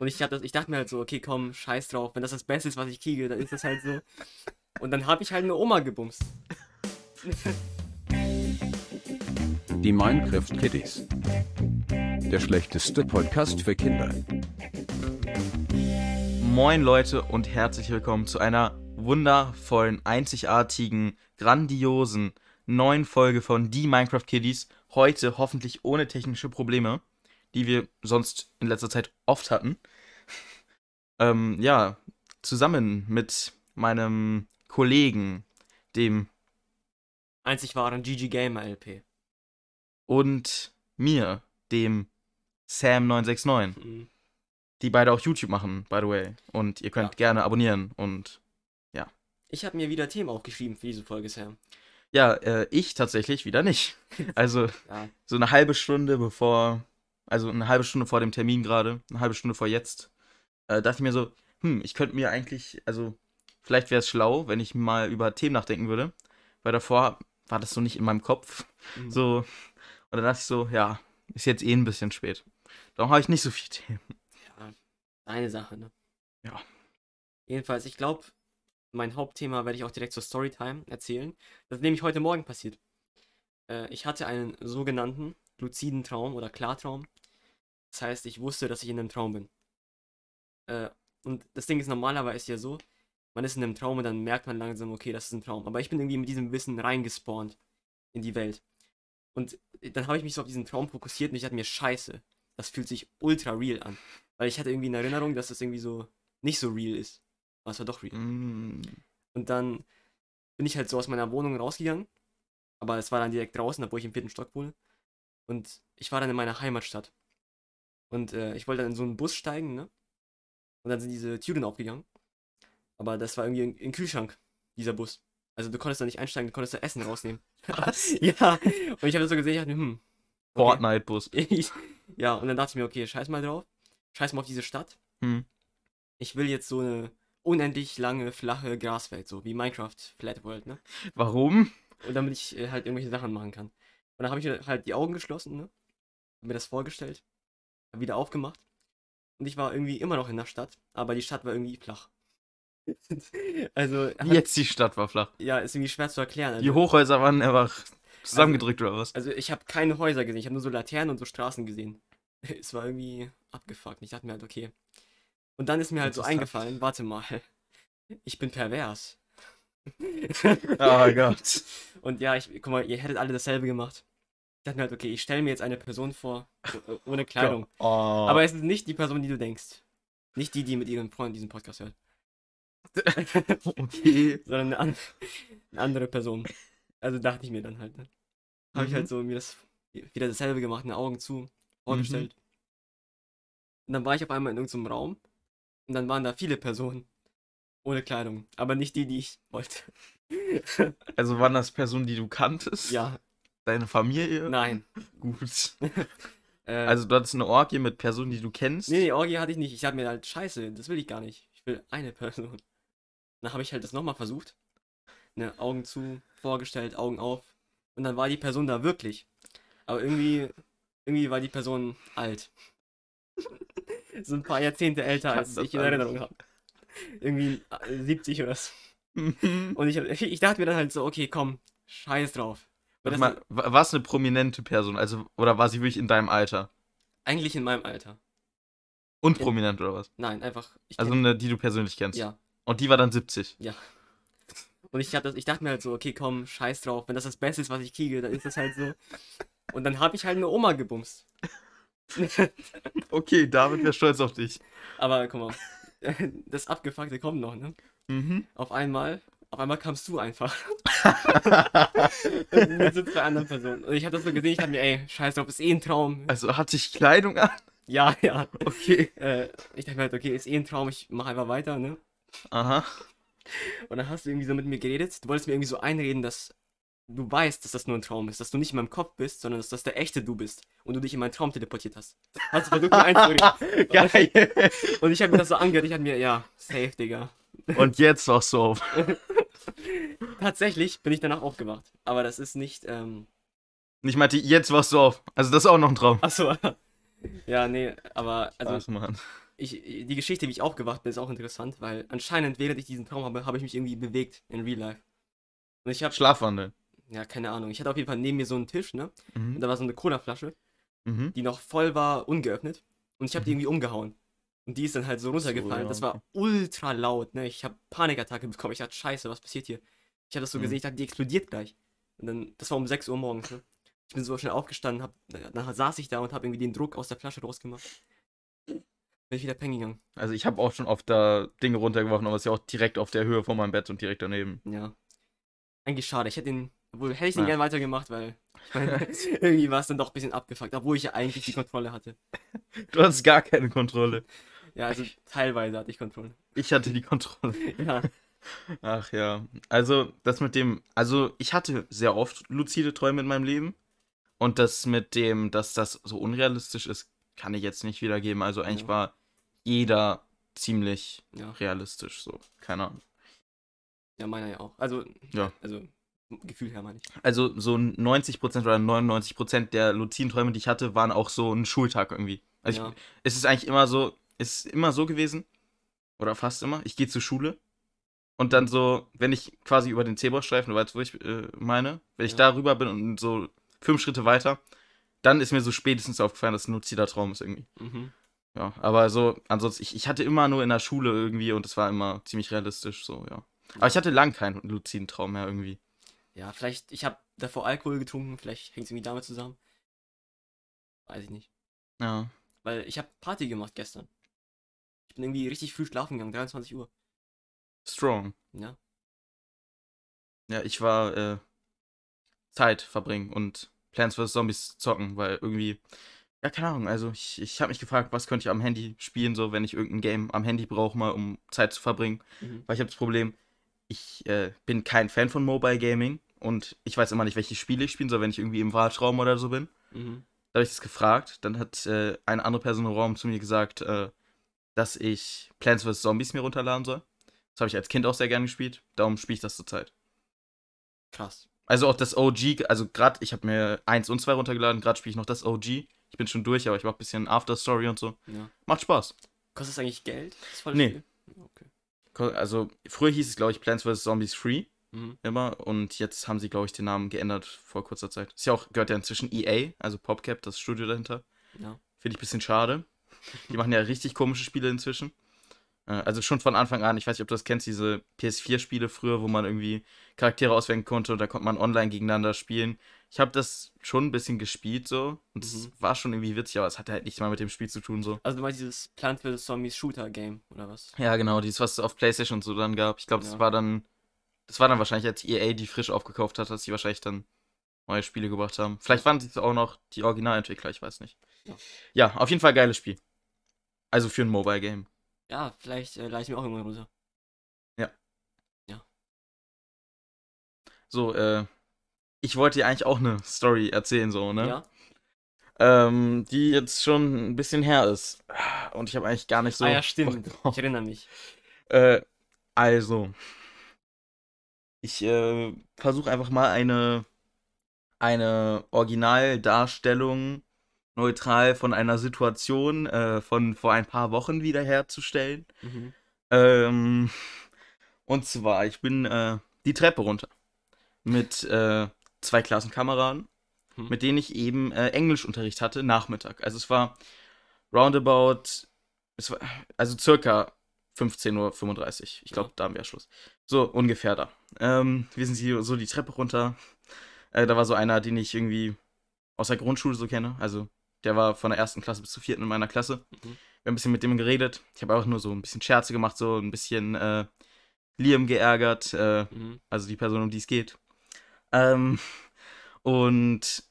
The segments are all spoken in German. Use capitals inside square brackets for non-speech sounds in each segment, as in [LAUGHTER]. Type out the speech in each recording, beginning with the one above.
Und ich, hab das, ich dachte mir halt so, okay, komm, scheiß drauf. Wenn das das Beste ist, was ich kriege, dann ist das halt so. Und dann habe ich halt eine Oma gebumst. Die Minecraft Kiddies. Der schlechteste Podcast für Kinder. Moin Leute und herzlich willkommen zu einer wundervollen, einzigartigen, grandiosen neuen Folge von Die Minecraft Kiddies. Heute hoffentlich ohne technische Probleme, die wir sonst in letzter Zeit oft hatten. [LAUGHS] ähm, ja, zusammen mit meinem Kollegen, dem Einzig wahren GG Gamer LP. und mir, dem Sam969, Mhm. die beide auch YouTube machen, by the way. Und ihr könnt Ja. gerne abonnieren und Ich habe mir wieder Themen aufgeschrieben für diese Folge, Sam. Ja, äh, ich tatsächlich wieder nicht. [LAUGHS] Also Ja, so eine halbe Stunde bevor, also eine halbe Stunde vor dem Termin gerade, eine halbe Stunde vor jetzt, äh, dachte ich mir so, hm, ich könnte mir eigentlich, also vielleicht wäre es schlau, wenn ich mal über Themen nachdenken würde, weil davor war das so nicht in meinem Kopf. Mhm. So, und dann dachte ich so, ja, ist jetzt eh ein bisschen spät. Darum habe ich nicht so viele [LAUGHS] Themen. ja, eine Sache, ne? Ja. Jedenfalls, ich glaube, mein Hauptthema werde ich auch direkt zur Storytime erzählen. Das ist nämlich heute Morgen passiert. Äh, ich hatte einen sogenannten luziden Traum oder Klartraum. Das heißt, ich wusste, dass ich in einem Traum bin. Äh, und das Ding ist normalerweise ja so, man ist in einem Traum und dann merkt man langsam, okay, das ist ein Traum. Aber ich bin irgendwie mit diesem Wissen reingespawnt in die Welt. Und dann habe ich mich so auf diesen Traum fokussiert und ich dachte mir, scheiße, das fühlt sich ultra real an. Weil ich hatte irgendwie in Erinnerung, dass das irgendwie so nicht so real ist. Aber es war doch real. Mm, Und dann bin ich halt so aus meiner Wohnung rausgegangen. Aber es war dann direkt draußen, obwohl ich im vierten Stock wohne. Und ich war dann in meiner Heimatstadt. Und äh, ich wollte dann in so einen Bus steigen, ne? Und dann sind diese Türen aufgegangen. Aber das war irgendwie in, in den Kühlschrank, dieser Bus. Also du konntest da nicht einsteigen, du konntest da Essen rausnehmen. [LAUGHS] Was? [LAUGHS] ja. Und ich habe das so gesehen, ich dachte mir, hm. okay. Fortnite-Bus. [LAUGHS] Ja, und dann dachte ich mir, okay, scheiß mal drauf. Scheiß mal auf diese Stadt. Hm. Ich will jetzt so eine unendlich lange, flache Graswelt, so wie Minecraft Flat World, ne? Warum? Und damit ich äh, halt irgendwelche Sachen machen kann. Und dann habe ich mir halt die Augen geschlossen, ne? Hab mir das vorgestellt. Wieder aufgemacht. Und ich war irgendwie immer noch in der Stadt, aber die Stadt war irgendwie flach. [LAUGHS] also, halt, jetzt die Stadt war flach. ja, ist irgendwie schwer zu erklären. Also, Die Hochhäuser waren einfach zusammengedrückt oder was? Also ich habe keine Häuser gesehen, ich habe nur so Laternen und so Straßen gesehen. [LAUGHS] Es war irgendwie abgefuckt. Ich dachte mir halt, okay. Und dann ist mir halt so eingefallen, warte mal, [LAUGHS] ich bin pervers. Oh Gott. Und ja, ich, guck mal, ihr hättet alle dasselbe gemacht. Ich dachte mir halt, okay, ich stelle mir jetzt eine Person vor, ohne [LAUGHS] Kleidung. Oh. Aber es ist nicht die Person, die du denkst. Nicht die, die mit ihren Freunden diesen Podcast hört, [LAUGHS] okay. [LAUGHS] sondern eine, an eine andere Person. Also dachte ich mir dann halt, ne? Habe ich Mhm. halt so mir das wieder dasselbe gemacht, eine Augen zu, vorgestellt. Und dann war ich auf einmal in irgendeinem Raum und dann waren da viele Personen ohne Kleidung, aber nicht die, die ich wollte. Also waren das Personen, die du kanntest? ja, Deine Familie? nein. Gut. [LAUGHS] Äh, Also du hattest eine Orgie mit Personen, die du kennst? nee, nee, Orgie hatte ich nicht. Ich habe mir halt, scheiße, das will ich gar nicht. Ich will eine Person. Dann habe ich halt das nochmal versucht. Ne, Augen zu, vorgestellt, Augen auf. Und dann war die Person da wirklich. Aber irgendwie, irgendwie war die Person alt. [LAUGHS] so ein paar Jahrzehnte älter, als ich in? Erinnerung habe. Irgendwie äh, 70 oder so. [LAUGHS] Und ich, ich dachte mir dann halt so, okay, komm, scheiß drauf. Warte mal, wa- war es eine prominente Person? Also, oder war sie wirklich in deinem Alter? eigentlich in meinem Alter. Und In- prominent oder was? Nein, einfach. Also eine, die du persönlich kennst. ja. Und die war dann 70. Ja. [LAUGHS] Und ich, hab das, ich dachte mir halt so, okay, komm, scheiß drauf. Wenn das das Beste ist, was ich kriege, dann ist das halt so. Und dann habe ich halt eine Oma gebumst. [LAUGHS] Okay, David wäre stolz auf dich. Aber guck mal, [LAUGHS] das Abgefuckte kommt noch, ne? Mhm. Auf einmal, auf einmal kamst du einfach. [LAUGHS] [LAUGHS] mit so zwei anderen Personen. Und ich habe das so gesehen, ich dachte mir, ey, scheiß drauf, ist eh ein Traum. Also hatte ich Kleidung an? Ja, ja. Okay. Äh, ich dachte mir halt, okay, ist eh ein Traum, ich mache einfach weiter, ne? Aha. Und dann hast du irgendwie so mit mir geredet. Du wolltest mir irgendwie so einreden, dass du weißt, dass das nur ein Traum ist, dass du nicht in meinem Kopf bist, sondern dass das der echte du bist und du dich in meinen Traum teleportiert hast. Hast du versucht, mir einzureden. [LAUGHS] Geil. Und ich habe mir das so angehört, ich hatte mir, ja, safe, Digga. Und jetzt du auf. Tatsächlich bin ich danach aufgewacht. Aber das ist nicht, ähm. Ich meinte, jetzt wachst du auf. Also das ist auch noch ein Traum. Achso. ja, nee, aber, also, Ach, Mann. ich, die Geschichte, wie ich aufgewacht bin, ist auch interessant, weil anscheinend, während ich diesen Traum habe, habe ich mich irgendwie bewegt in Real Life. Und ich habe, Schlafwandeln. ja, keine Ahnung, ich hatte auf jeden Fall neben mir so einen Tisch, ne? Und Mhm. da war so eine Cola-Flasche, Mhm. die noch voll war, ungeöffnet. Und ich habe die Mhm. irgendwie umgehauen. Und die ist dann halt so runtergefallen. ja, das war ultra laut, ne? Ich habe Panikattacke bekommen. Ich dachte, scheiße, was passiert hier? Ich habe das so Mhm. gesehen, ich dachte, die explodiert gleich. Und dann, das war um 6 Uhr morgens, ne? Ich bin so schnell aufgestanden, hab, dann saß ich da und habe irgendwie den Druck aus der Flasche rausgemacht. Bin ich wieder pennen gegangen. Also ich habe auch schon oft da Dinge runtergeworfen, aber es ist ja auch direkt auf der Höhe von meinem Bett und direkt daneben. Ja. Eigentlich schade. Ich hätte den, obwohl hätte ich den Ja. gern weitergemacht, weil ich meine, [LAUGHS] irgendwie war es dann doch ein bisschen abgefuckt, obwohl ich ja eigentlich die Kontrolle hatte. Du hast gar keine Kontrolle. Ja, also teilweise hatte ich Kontrolle. Ich hatte die Kontrolle. [LAUGHS] Ja. Ach ja. Also, das mit dem. Also, ich hatte sehr oft luzide Träume in meinem Leben. Und das mit dem, dass das so unrealistisch ist, kann ich jetzt nicht wiedergeben. Also, eigentlich Ja. war jeder ziemlich Ja. realistisch, so. Keine Ahnung. Ja, meiner ja auch. Also, Ja. also Gefühl her meine ich. Also, so 90% oder 99% der luziden Träume, die ich hatte, waren auch so ein Schultag irgendwie. Also, ja. ich, es ist eigentlich immer so, ist immer so gewesen, oder fast immer, ich gehe zur Schule und dann so, wenn ich quasi über den Zebrastreifen, du weißt, wo ich äh, meine, wenn ich Ja. da rüber bin und so fünf Schritte weiter, dann ist mir so spätestens aufgefallen, dass es ein luzider Traum ist irgendwie. Mhm. Ja, aber so, ansonsten, ich, ich hatte immer nur in der Schule irgendwie und es war immer ziemlich realistisch, so, ja. Aber ich hatte lang keinen luziden Traum mehr irgendwie. Ja, vielleicht, ich habe davor Alkohol getrunken, vielleicht hängt es irgendwie damit zusammen. Weiß ich nicht. Ja. Weil ich habe Party gemacht gestern. Bin irgendwie richtig früh schlafen gegangen, 23 Uhr. Strong. Ja. Ja, ich war äh, Zeit verbringen und Plants vs. Zombies zocken, weil irgendwie, ja, keine Ahnung, also ich, ich habe mich gefragt, was könnte ich am Handy spielen, so wenn ich irgendein Game am Handy brauche, mal um Zeit zu verbringen. Mhm. Weil ich habe das Problem, ich äh, bin kein Fan von Mobile Gaming und ich weiß immer nicht, welche Spiele ich spielen soll, wenn ich irgendwie im Wartraum oder so bin. Mhm. Da habe ich das gefragt, dann hat äh, eine andere Person im Raum zu mir gesagt, äh, dass ich Plants vs. Zombies mir runterladen soll. Das habe ich als Kind auch sehr gerne gespielt, darum spiele ich das zurzeit. Krass. Also auch das OG, also gerade, ich habe mir 1 und 2 runtergeladen, gerade spiele ich noch das OG. Ich bin schon durch, aber ich mache ein bisschen After-Story und so. Ja. Macht Spaß. Kostet es eigentlich Geld? Das Nee. Okay. Also früher hieß es, glaube ich, Plants vs. Zombies Free Mhm. immer und jetzt haben sie, glaube ich, den Namen geändert vor kurzer Zeit. Ist ja auch, gehört ja inzwischen EA, also PopCap, das Studio dahinter. Ja. Finde ich ein bisschen schade. Die machen ja richtig komische Spiele inzwischen. Äh, Also schon von Anfang an, ich weiß nicht, ob du das kennst, diese PS4-Spiele früher, wo man irgendwie Charaktere auswählen konnte und da konnte man online gegeneinander spielen. Ich habe das schon ein bisschen gespielt so und es Mhm. war schon irgendwie witzig, aber es hatte halt nichts mal mit dem Spiel zu tun so. Also du meinst dieses Plant vs. Zombies Shooter Game, oder was? Ja, genau, dieses, was es auf PlayStation und so dann gab. Ich glaube, das Ja. war dann, das war dann wahrscheinlich, als EA die frisch aufgekauft hat, dass sie wahrscheinlich dann neue Spiele gebracht haben. Vielleicht waren es auch noch die Originalentwickler, ich weiß nicht. Ja. Ja, auf jeden Fall geiles Spiel. Also für ein Mobile Game. Ja, vielleicht äh, leih ich mir auch irgendwann runter. So, äh, ich wollte dir eigentlich auch eine Story erzählen, so, ne? Ja? Ähm, die jetzt schon ein bisschen her ist. Und ich habe eigentlich gar nicht so. ah ja, stimmt. Ich erinnere mich. Äh, also. Ich äh, versuche einfach mal eine, eine Originaldarstellung neutral von einer Situation äh, von vor ein paar Wochen wiederherzustellen. Mhm. Ähm, und zwar, ich bin äh, die Treppe runter mit äh, zwei Klassenkameraden, Hm. mit denen ich eben äh, Englischunterricht hatte, Nachmittag. Also es war roundabout, es war, also circa 15.35 Uhr. Ich glaube, Ja. da haben wir ja Schluss. So, ungefähr da. Ähm, wir sind hier so die Treppe runter. Äh, da war so einer, den ich irgendwie aus der Grundschule so kenne. Also, der war von der ersten Klasse bis zur vierten in meiner Klasse. Mhm. Wir haben ein bisschen mit dem geredet. Ich habe auch nur so ein bisschen Scherze gemacht, so ein bisschen äh, Liam geärgert. Äh, Mhm. also die Person, um die es geht. Ähm, und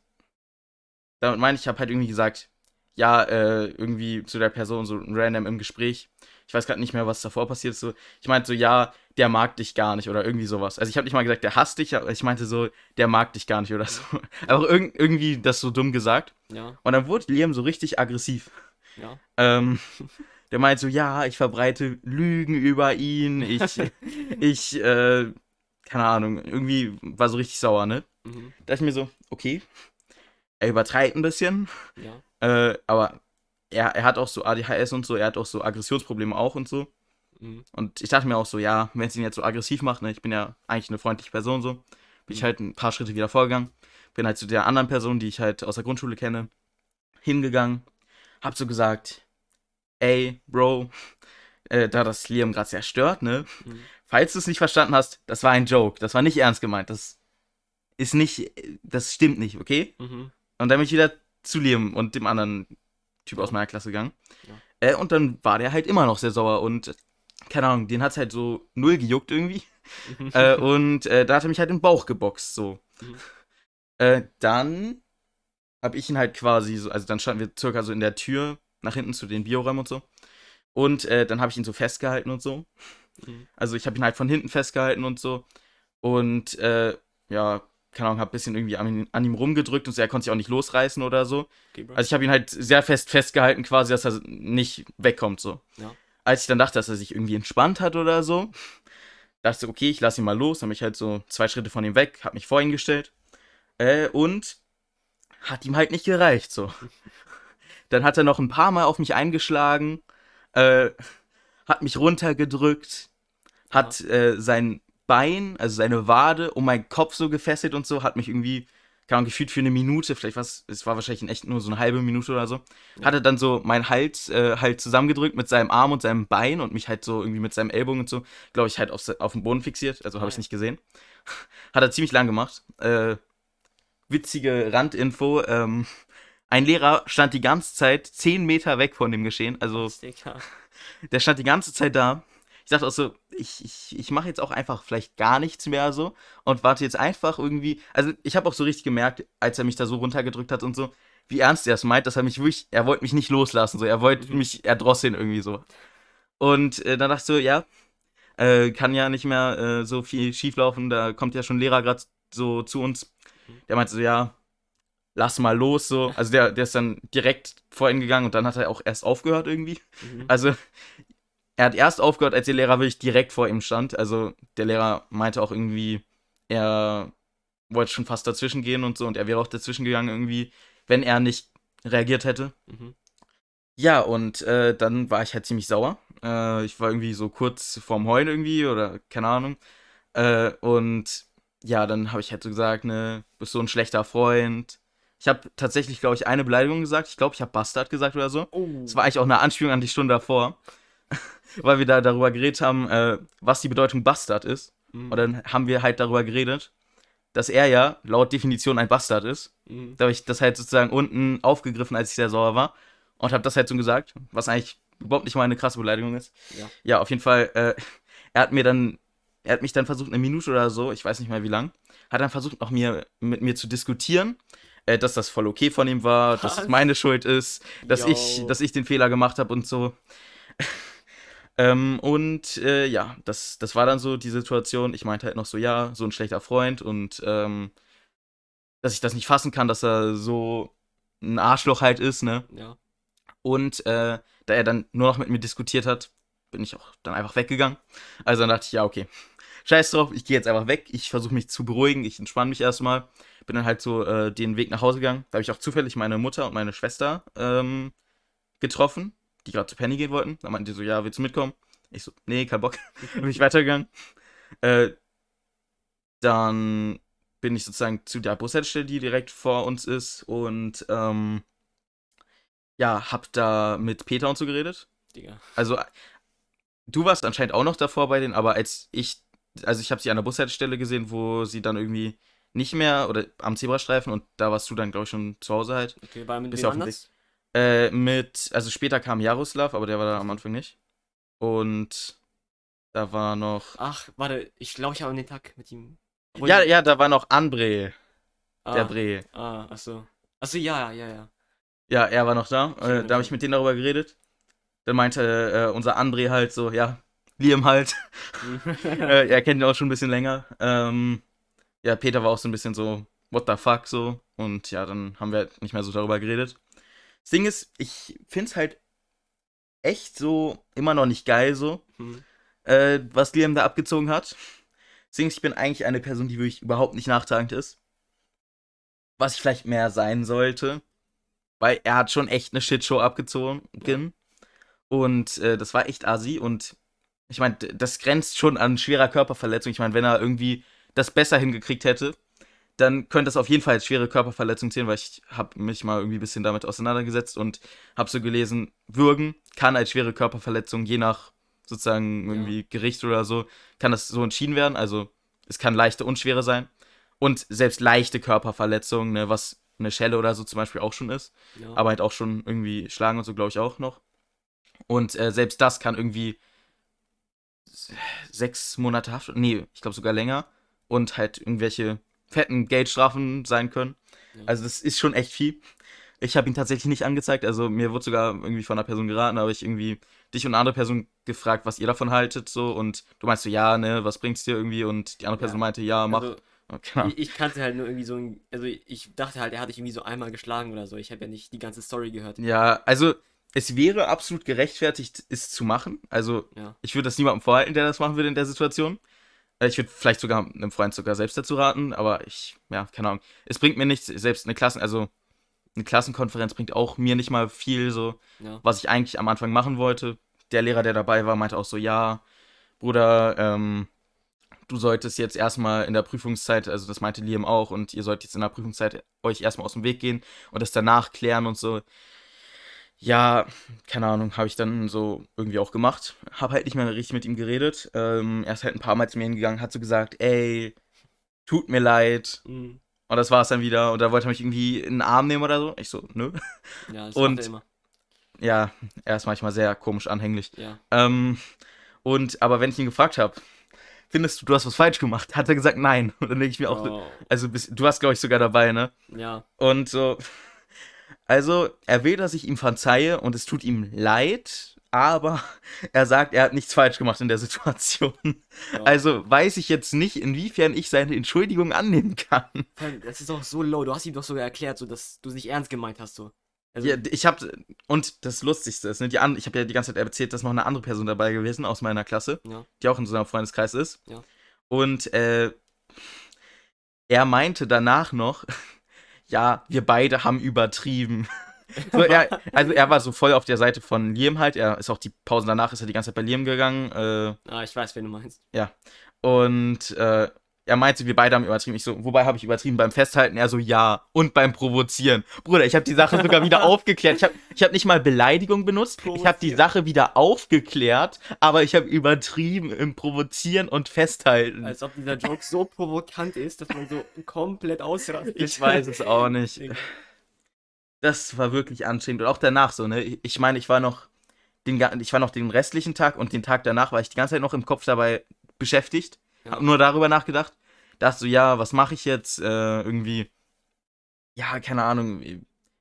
damit meine ich, ich habe halt irgendwie gesagt, ja, äh, irgendwie zu der Person so random im Gespräch. Ich weiß gerade nicht mehr, was davor passiert ist. So, ich meinte so, ja, der mag dich gar nicht oder irgendwie sowas. Also ich habe nicht mal gesagt, der hasst dich, aber ich meinte so, der mag dich gar nicht oder so. [LAUGHS] Aber irg irgendwie das so dumm gesagt. Ja, Und dann wurde Liam so richtig aggressiv. ja. Ähm, [LAUGHS] der meint so, ja, ich verbreite Lügen über ihn, ich, [LAUGHS] ich, äh, keine Ahnung, irgendwie war so richtig sauer, ne? Mhm. Da dachte ich mir so, okay, er übertreibt ein bisschen, Ja. äh, aber er, er hat auch so ADHS und so, er hat auch so Aggressionsprobleme auch und so. Mhm. Und ich dachte mir auch so, ja, wenn es ihn jetzt so aggressiv macht, ne, ich bin ja eigentlich eine freundliche Person so, bin ich Mhm. halt ein paar Schritte wieder vorgegangen. Bin halt zu der anderen Person, die ich halt aus der Grundschule kenne, hingegangen. Hab so gesagt, ey, Bro, äh, da das Liam gerade sehr stört, ne? Mhm. Falls du es nicht verstanden hast, das war ein Joke. Das war nicht ernst gemeint. Das ist nicht, das stimmt nicht, okay? Mhm. Und dann bin ich wieder zu Liam und dem anderen Typ aus meiner Klasse gegangen. Ja. Äh, und dann war der halt immer noch sehr sauer und keine Ahnung, den hat halt so null gejuckt irgendwie. Mhm. [LAUGHS] äh, und äh, da hat er mich halt im Bauch geboxt, so. Mhm. Äh, dann hab ich ihn halt quasi so, also dann standen wir circa so in der Tür nach hinten zu den Bioräumen und so. Und äh, dann habe ich ihn so festgehalten und so. Mhm. Also ich habe ihn halt von hinten festgehalten und so. Und äh, ja, keine Ahnung, hab ein bisschen irgendwie an, an ihm rumgedrückt und so, er konnte sich auch nicht losreißen oder so. Okay. Also ich habe ihn halt sehr fest festgehalten, quasi, dass er nicht wegkommt so. Ja. Als ich dann dachte, dass er sich irgendwie entspannt hat oder so, dachte ich, okay, ich lasse ihn mal los, dann bin ich halt so zwei Schritte von ihm weg, hab mich vor ihn gestellt. Äh, und hat ihm halt nicht gereicht, so. [LAUGHS] Dann hat er noch ein paar Mal auf mich eingeschlagen, äh, hat mich runtergedrückt, hat äh, sein Bein, also seine Wade, um meinen Kopf so gefesselt und so, hat mich irgendwie, keine Ahnung, gefühlt für eine Minute, vielleicht was, es war wahrscheinlich in echt nur so eine halbe Minute oder so, Ja. hat er dann so meinen Hals äh, halt zusammengedrückt mit seinem Arm und seinem Bein und mich halt so irgendwie mit seinem Ellbogen und so, glaube ich, halt auf, auf den Boden fixiert, also habe ich nicht gesehen. [LAUGHS] Hat er ziemlich lang gemacht. Äh, witzige Randinfo, ähm, ein Lehrer stand die ganze Zeit 10 Meter weg von dem Geschehen, also [LAUGHS] der stand die ganze Zeit da. Ich dachte auch so, ich, ich, ich mache jetzt auch einfach vielleicht gar nichts mehr so und warte jetzt einfach irgendwie. Also ich habe auch so richtig gemerkt, als er mich da so runtergedrückt hat und so, wie ernst er es meint, dass er mich wirklich, er wollte mich nicht loslassen, so, er wollte Mhm. mich erdrosseln irgendwie so. Und äh, dann dachte ich so, ja, äh, kann ja nicht mehr äh, so viel schieflaufen, da kommt ja schon ein Lehrer gerade so zu uns. Der meinte so, ja, lass mal los, so. Also der, der ist dann direkt vor ihn gegangen und dann hat er auch erst aufgehört irgendwie. Mhm. Also, er hat erst aufgehört, als der Lehrer wirklich direkt vor ihm stand. Also, der Lehrer meinte auch irgendwie, er wollte schon fast dazwischen gehen und so und er wäre auch dazwischen gegangen irgendwie, wenn er nicht reagiert hätte. Mhm. Ja, und äh, dann war ich halt ziemlich sauer. Äh, ich war irgendwie so kurz vorm Heulen irgendwie oder keine Ahnung. Äh, und ja, dann habe ich halt so gesagt, ne, bist so ein schlechter Freund. Ich habe tatsächlich, glaube ich, eine Beleidigung gesagt. Ich glaube, ich habe Bastard gesagt oder so. Oh. Das war eigentlich auch eine Anspielung an die Stunde davor, weil wir da darüber geredet haben, äh, was die Bedeutung Bastard ist. Mhm. Und dann haben wir halt darüber geredet, dass er ja laut Definition ein Bastard ist. Mhm. Da habe ich das halt sozusagen unten aufgegriffen, als ich sehr sauer war. Und habe das halt so gesagt, was eigentlich überhaupt nicht mal eine krasse Beleidigung ist. Ja. Ja, auf jeden Fall, äh, er hat mir dann, er hat mich dann versucht, eine Minute oder so, ich weiß nicht mehr wie lang, hat dann versucht, noch mir, mit mir zu diskutieren, äh, dass das voll okay von ihm war, dass es meine Schuld ist, dass ich, dass ich den Fehler gemacht habe und so. Ähm, und äh, ja, das, das war dann so die Situation. Ich meinte halt noch so, ja, so ein schlechter Freund und ähm, dass ich das nicht fassen kann, dass er so ein Arschloch halt ist, ne? Ja. Und äh, da er dann nur noch mit mir diskutiert hat, bin ich auch dann einfach weggegangen. Also dann dachte ich, ja, okay. Scheiß drauf, ich gehe jetzt einfach weg. Ich versuche mich zu beruhigen, ich entspanne mich erstmal. Bin dann halt so äh, den Weg nach Hause gegangen. Da habe ich auch zufällig meine Mutter und meine Schwester ähm, getroffen, die gerade zu Penny gehen wollten. Da meinten die so, ja, willst du mitkommen? Ich so, nee, kein Bock. [LAUGHS] bin ich weitergegangen. Äh, dann bin ich sozusagen zu der Bushaltestelle, die direkt vor uns ist und ähm, ja, hab da mit Peter und so geredet. Digga. Also, äh, du warst anscheinend auch noch davor bei denen, aber als ich, also ich habe sie an der Bushaltestelle gesehen, wo sie dann irgendwie nicht mehr, oder am Zebrastreifen und da warst du dann, glaube ich, schon zu Hause halt. Okay, war mit Bist wem auf anders? Äh, mit, also später kam Jaroslav, aber der war da am Anfang nicht. Und da war noch, Ach, warte, ich glaube, ich habe an den Tag mit ihm. Obwohl- ja, ja, da war noch André, ah, der Bre. Ah, achso. Achso, ja, ja, ja. Ja, er war noch da. Ich Äh, da habe ich mit denen darüber geredet. Dann meinte äh, unser André halt so, ja, Liam halt. [LAUGHS] äh, er kennt ihn auch schon ein bisschen länger. Ähm, ja, Peter war auch so ein bisschen so, what the fuck, so. Und ja, dann haben wir halt nicht mehr so darüber geredet. Das Ding ist, ich find's halt echt so immer noch nicht geil, so, Hm. äh, was Liam da abgezogen hat. Deswegen, ich bin eigentlich eine Person, die wirklich überhaupt nicht nachtragend ist. Was ich vielleicht mehr sein sollte. weil er hat schon echt eine Shitshow abgezogen. Und äh, das war echt assi. Und ich meine, das grenzt schon an schwerer Körperverletzung. Ich meine, wenn er irgendwie das besser hingekriegt hätte, dann könnte das auf jeden Fall als schwere Körperverletzung zählen, weil ich habe mich mal irgendwie ein bisschen damit auseinandergesetzt und habe so gelesen, Würgen kann als schwere Körperverletzung je nach sozusagen Ja. irgendwie Gericht oder so, kann das so entschieden werden. Also es kann leichte und schwere sein. Und selbst leichte Körperverletzungen, ne, was eine Schelle oder so zum Beispiel auch schon ist, Ja. aber halt auch schon irgendwie schlagen und so, glaube ich, auch noch. Und äh, selbst das kann irgendwie sechs Monate Haft, nee, ich glaube sogar länger und halt irgendwelche fetten Geldstrafen sein können. Ja. Also das ist schon echt viel. Ich habe ihn tatsächlich nicht angezeigt, also mir wurde sogar irgendwie von einer Person geraten, da habe ich irgendwie dich und eine andere Person gefragt, was ihr davon haltet, so und du meinst so, ja, ne, was bringt's dir irgendwie und die andere Ja. Person meinte, ja, mach. also, Okay. ich, ich kannte halt nur irgendwie so ein, also ich dachte halt, er hat dich irgendwie so einmal geschlagen oder so. Ich habe ja nicht die ganze Story gehört. Ja, also es wäre absolut gerechtfertigt, es zu machen. Also Ja. ich würde das niemandem vorhalten, der das machen würde in der Situation. Äh, Ich würde vielleicht sogar einem Freund sogar selbst dazu raten, aber ich, ja, keine Ahnung. Es bringt mir nichts, selbst eine Klassen, also eine Klassenkonferenz bringt auch mir nicht mal viel, so, Ja. was ich eigentlich am Anfang machen wollte. Der Lehrer, der dabei war, meinte auch so, ja, Bruder, ähm, du solltest jetzt erstmal in der Prüfungszeit, also das meinte Liam auch, und ihr sollt jetzt in der Prüfungszeit euch erstmal aus dem Weg gehen und das danach klären und so. Ja, keine Ahnung, habe ich dann so irgendwie auch gemacht. Habe halt nicht mehr richtig mit ihm geredet. Ähm, er ist halt ein paar Mal zu mir hingegangen, hat so gesagt, ey, tut mir leid. Mhm. Und das war es dann wieder. Und da wollte er mich irgendwie in den Arm nehmen oder so. Ich so, nö. Ja, das Und- macht er immer. Ja, er ist manchmal sehr komisch anhänglich. Ja. Ähm, und, aber wenn ich ihn gefragt habe, findest du, du hast was falsch gemacht? Hat er gesagt, nein. [LAUGHS] Und dann denke ich mir auch, Oh, also du warst, glaube ich, sogar dabei, ne? ja. Und so, also er will, dass ich ihm verzeihe und es tut ihm leid, aber [LAUGHS] er sagt, er hat nichts falsch gemacht in der Situation. ja. Also weiß ich jetzt nicht, inwiefern ich seine Entschuldigung annehmen kann. Das ist doch so low. Du hast ihm doch sogar erklärt, so dass du es nicht ernst gemeint hast, so. Also, Ja, ich habe und das Lustigste ist, ne, die an, ich habe ja die ganze Zeit erzählt, dass noch eine andere Person dabei gewesen aus meiner Klasse, Ja. die auch in so einem Freundeskreis ist. Ja. Und äh, er meinte danach noch, [LAUGHS] ja, wir beide haben übertrieben. [LAUGHS] So, er, also er war so voll auf der Seite von Liam halt. Er ist auch die Pausen danach ist er die ganze Zeit bei Liam gegangen. Äh, ah, ich weiß, wen du meinst. und äh, er meinte, wir beide haben übertrieben. Ich so, wobei habe ich übertrieben? Beim Festhalten? Er so, ja. Und beim Provozieren. Bruder, ich habe die Sache sogar wieder [LAUGHS] aufgeklärt. Ich habe ich hab nicht mal Beleidigung benutzt. Ich habe die. Sache wieder aufgeklärt, aber ich habe übertrieben im Provozieren und Festhalten. Als ob dieser Joke so provokant ist, dass man so komplett ausrastet. ich weiß es auch [LAUGHS] nicht. Das war wirklich anstrengend. Und auch danach so, ne? Ich meine, ich war noch den, ich war noch den restlichen Tag und den Tag danach war ich die ganze Zeit noch im Kopf dabei beschäftigt. Ja. Hab nur darüber nachgedacht. Dachte so, ja, was mache ich jetzt? Äh, irgendwie, ja, keine Ahnung.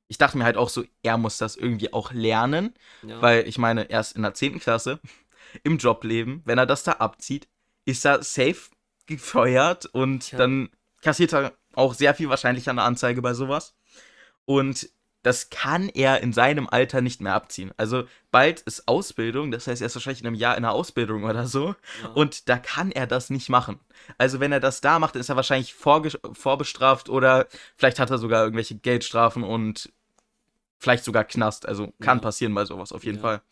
Ich dachte mir halt auch so, er muss das irgendwie auch lernen, Ja. weil ich meine, erst in der 10. Klasse, [LAUGHS] im Jobleben, wenn er das da abzieht, ist er safe gefeuert und Tja. dann kassiert er auch sehr viel wahrscheinlich eine Anzeige bei sowas. Und das kann er in seinem Alter nicht mehr abziehen. Also bald ist Ausbildung, das heißt, er ist wahrscheinlich in einem Jahr in der Ausbildung oder so. ja. Und da kann er das nicht machen. Also wenn er das da macht, dann ist er wahrscheinlich vorbestraft oder vielleicht hat er sogar irgendwelche Geldstrafen und vielleicht sogar Knast. Also kann Ja. passieren bei sowas auf jeden Ja. Fall.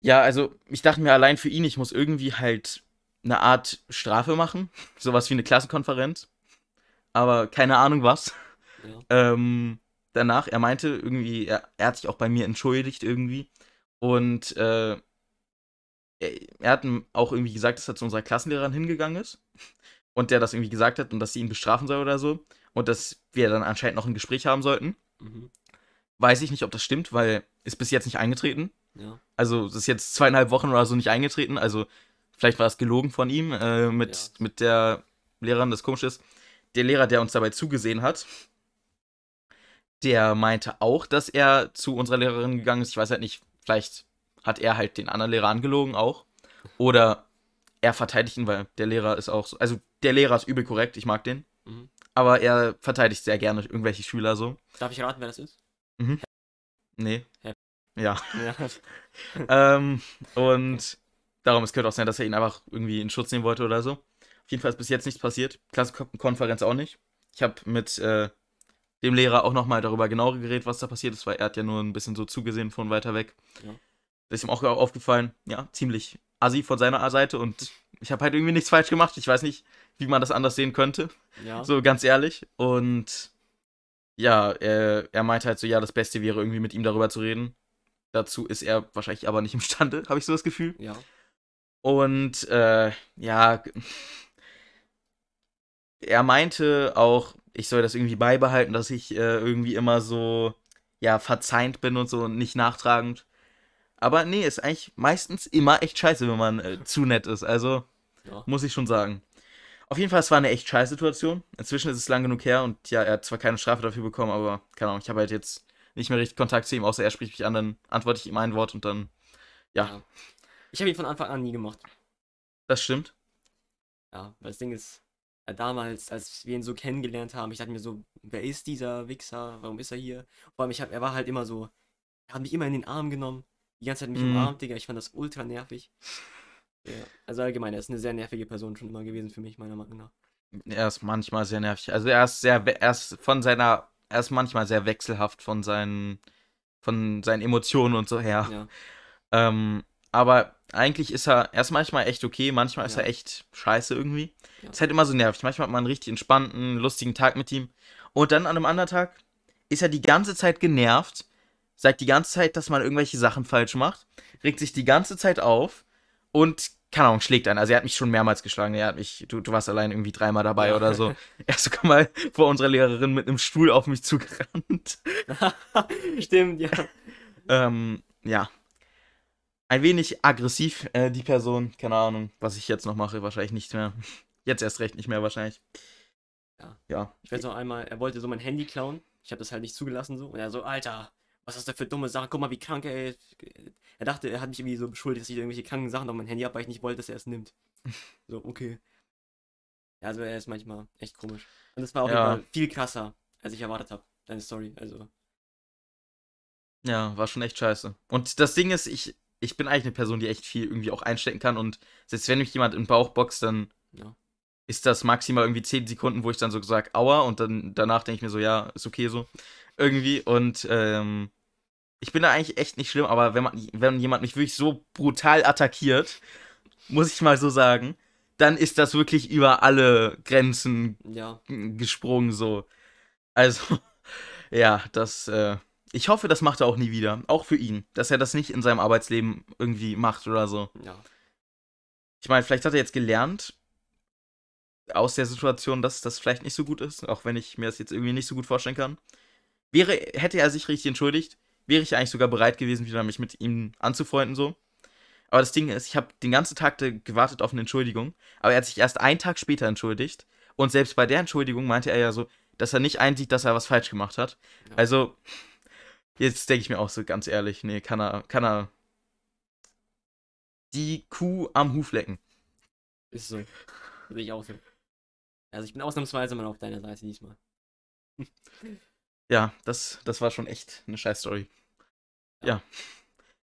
Ja, also ich dachte mir allein für ihn, ich muss irgendwie halt eine Art Strafe machen. [LAUGHS] Sowas wie eine Klassenkonferenz. Aber keine Ahnung was. Ähm, danach, er meinte irgendwie, er, er hat sich auch bei mir entschuldigt irgendwie. Und äh, er, er hat auch irgendwie gesagt, dass er zu unserer Klassenlehrerin hingegangen ist. Und der das irgendwie gesagt hat und dass sie ihn bestrafen soll oder so. Und dass wir dann anscheinend noch ein Gespräch haben sollten. Mhm. Weiß ich nicht, ob das stimmt, weil ist bis jetzt nicht eingetreten. ja. Also es ist jetzt zweieinhalb Wochen oder so nicht eingetreten. Also vielleicht war es gelogen von ihm äh, mit, Ja. mit der Lehrerin. Das komisch ist, der Lehrer, der uns dabei zugesehen hat, der meinte auch, dass er zu unserer Lehrerin gegangen ist. Ich weiß halt nicht, vielleicht hat er halt den anderen Lehrer angelogen auch. Oder er verteidigt ihn, weil der Lehrer ist auch so. Also der Lehrer ist übel korrekt, ich mag den. Mhm. Aber er verteidigt sehr gerne irgendwelche Schüler so. Darf ich raten, wer das ist? Nee. Hä? Ja. Ja. [LAUGHS] [LAUGHS] ähm, und darum, es könnte auch sein, dass er ihn einfach irgendwie in Schutz nehmen wollte oder so. Auf jeden Fall ist bis jetzt nichts passiert. Klassenkonferenz auch nicht. Ich habe mit äh, dem Lehrer auch nochmal darüber genauer geredet, was da passiert ist, weil er hat ja nur ein bisschen so zugesehen von weiter weg. Ja. Das ist ihm auch aufgefallen, ja, ziemlich assi von seiner Seite und ich habe halt irgendwie nichts falsch gemacht. Ich weiß nicht, wie man das anders sehen könnte, Ja. so ganz ehrlich. Und ja, er, er meinte halt so, ja, das Beste wäre irgendwie mit ihm darüber zu reden. Dazu ist er wahrscheinlich aber nicht imstande, [LAUGHS] habe ich so das Gefühl. Ja. Und äh, ja, er meinte auch, ich soll das irgendwie beibehalten, dass ich äh, irgendwie immer so, ja, verzeihend bin und so und nicht nachtragend. Aber nee, ist eigentlich meistens immer echt scheiße, wenn man äh, [LAUGHS] zu nett ist. Also, Ja. muss ich schon sagen. Auf jeden Fall, es war eine echt scheiß Situation. Inzwischen ist es lang genug her und ja, er hat zwar keine Strafe dafür bekommen, aber keine Ahnung, ich habe halt jetzt nicht mehr richtig Kontakt zu ihm, außer er spricht mich an, dann antworte ich ihm ein Wort und dann, ja, Ja. Ich habe ihn von Anfang an nie gemacht. das stimmt. Ja, weil das Ding ist, damals, als wir ihn so kennengelernt haben, ich dachte mir so, wer ist dieser Wichser? Warum ist er hier? Vor allem, ich hab, er war halt immer so, er hat mich immer in den Arm genommen, die ganze Zeit mich Mhm. umarmt, Digga. Ich fand das ultra nervig. Ja, also allgemein, er ist eine sehr nervige Person schon immer gewesen für mich, meiner Meinung nach. Er ist manchmal sehr nervig. Also er ist sehr, er ist von seiner, er ist manchmal sehr wechselhaft von seinen, von seinen Emotionen und so her. Ja, Ähm, aber eigentlich ist er, er ist manchmal echt okay, manchmal ist Ja. er echt scheiße irgendwie. Ja. Ist halt immer so nervig. Manchmal hat man einen richtig entspannten, lustigen Tag mit ihm. Und dann an einem anderen Tag ist er die ganze Zeit genervt, sagt die ganze Zeit, dass man irgendwelche Sachen falsch macht, regt sich die ganze Zeit auf und, keine Ahnung, schlägt einen. Also er hat mich schon mehrmals geschlagen. Er hat mich, du, du warst allein irgendwie dreimal dabei Ja. oder so. [LAUGHS] Er ist sogar mal vor unserer Lehrerin mit einem Stuhl auf mich zugerannt. [LAUGHS] stimmt, ja. [LAUGHS] Ähm, ja. Ein wenig aggressiv, äh, die Person. Keine Ahnung, was ich jetzt noch mache. Wahrscheinlich nicht mehr. [LAUGHS] Jetzt erst recht nicht mehr, wahrscheinlich. Ja. Ja. Ich weiß noch einmal, er wollte so mein Handy klauen. Ich habe das halt nicht zugelassen so. Und er so, Alter, was ist das für dumme Sachen? Guck mal, wie krank er ist. Er dachte, er hat mich irgendwie so beschuldigt, dass ich irgendwelche kranken Sachen auf mein Handy habe, weil ich nicht wollte, dass er es nimmt. [LAUGHS] So, okay. Ja, also er ist manchmal echt komisch. Und das war auf Ja. viel krasser, als ich erwartet habe. Deine Story, also. Ja, war schon echt scheiße. Und das Ding ist, ich, ich bin eigentlich eine Person, die echt viel irgendwie auch einstecken kann. Und selbst wenn mich jemand im Bauch boxt, dann Ja. ist das maximal irgendwie 10 Sekunden, wo ich dann so sage, aua. Und dann danach denke ich mir so, ja, ist okay so. Irgendwie. Und ähm, ich bin da eigentlich echt nicht schlimm, aber wenn man, wenn jemand mich wirklich so brutal attackiert, muss ich mal so sagen, dann ist das wirklich über alle Grenzen Ja, gesprungen so. Also, [LAUGHS] ja, das, äh, ich hoffe, das macht er auch nie wieder. Auch für ihn. Dass er das nicht in seinem Arbeitsleben irgendwie macht oder so. ja. Ich meine, vielleicht hat er jetzt gelernt aus der Situation, dass das vielleicht nicht so gut ist, auch wenn ich mir das jetzt irgendwie nicht so gut vorstellen kann. Wäre, hätte er sich richtig entschuldigt, wäre ich eigentlich sogar bereit gewesen, wieder mich mit ihm anzufreunden so. Aber das Ding ist, ich habe den ganzen Tag gewartet auf eine Entschuldigung, aber er hat sich erst einen Tag später entschuldigt und selbst bei der Entschuldigung meinte er ja so, dass er nicht einsieht, dass er was falsch gemacht hat. Ja. Also jetzt denke ich mir auch so ganz ehrlich, nee, kann er, kann er die Kuh am Huf lecken. Ist so. Sehe ich auch so. Also ich bin ausnahmsweise mal auf deiner Seite diesmal. [LAUGHS] Ja, das, das war schon echt eine scheiß Story. Ja. Ja.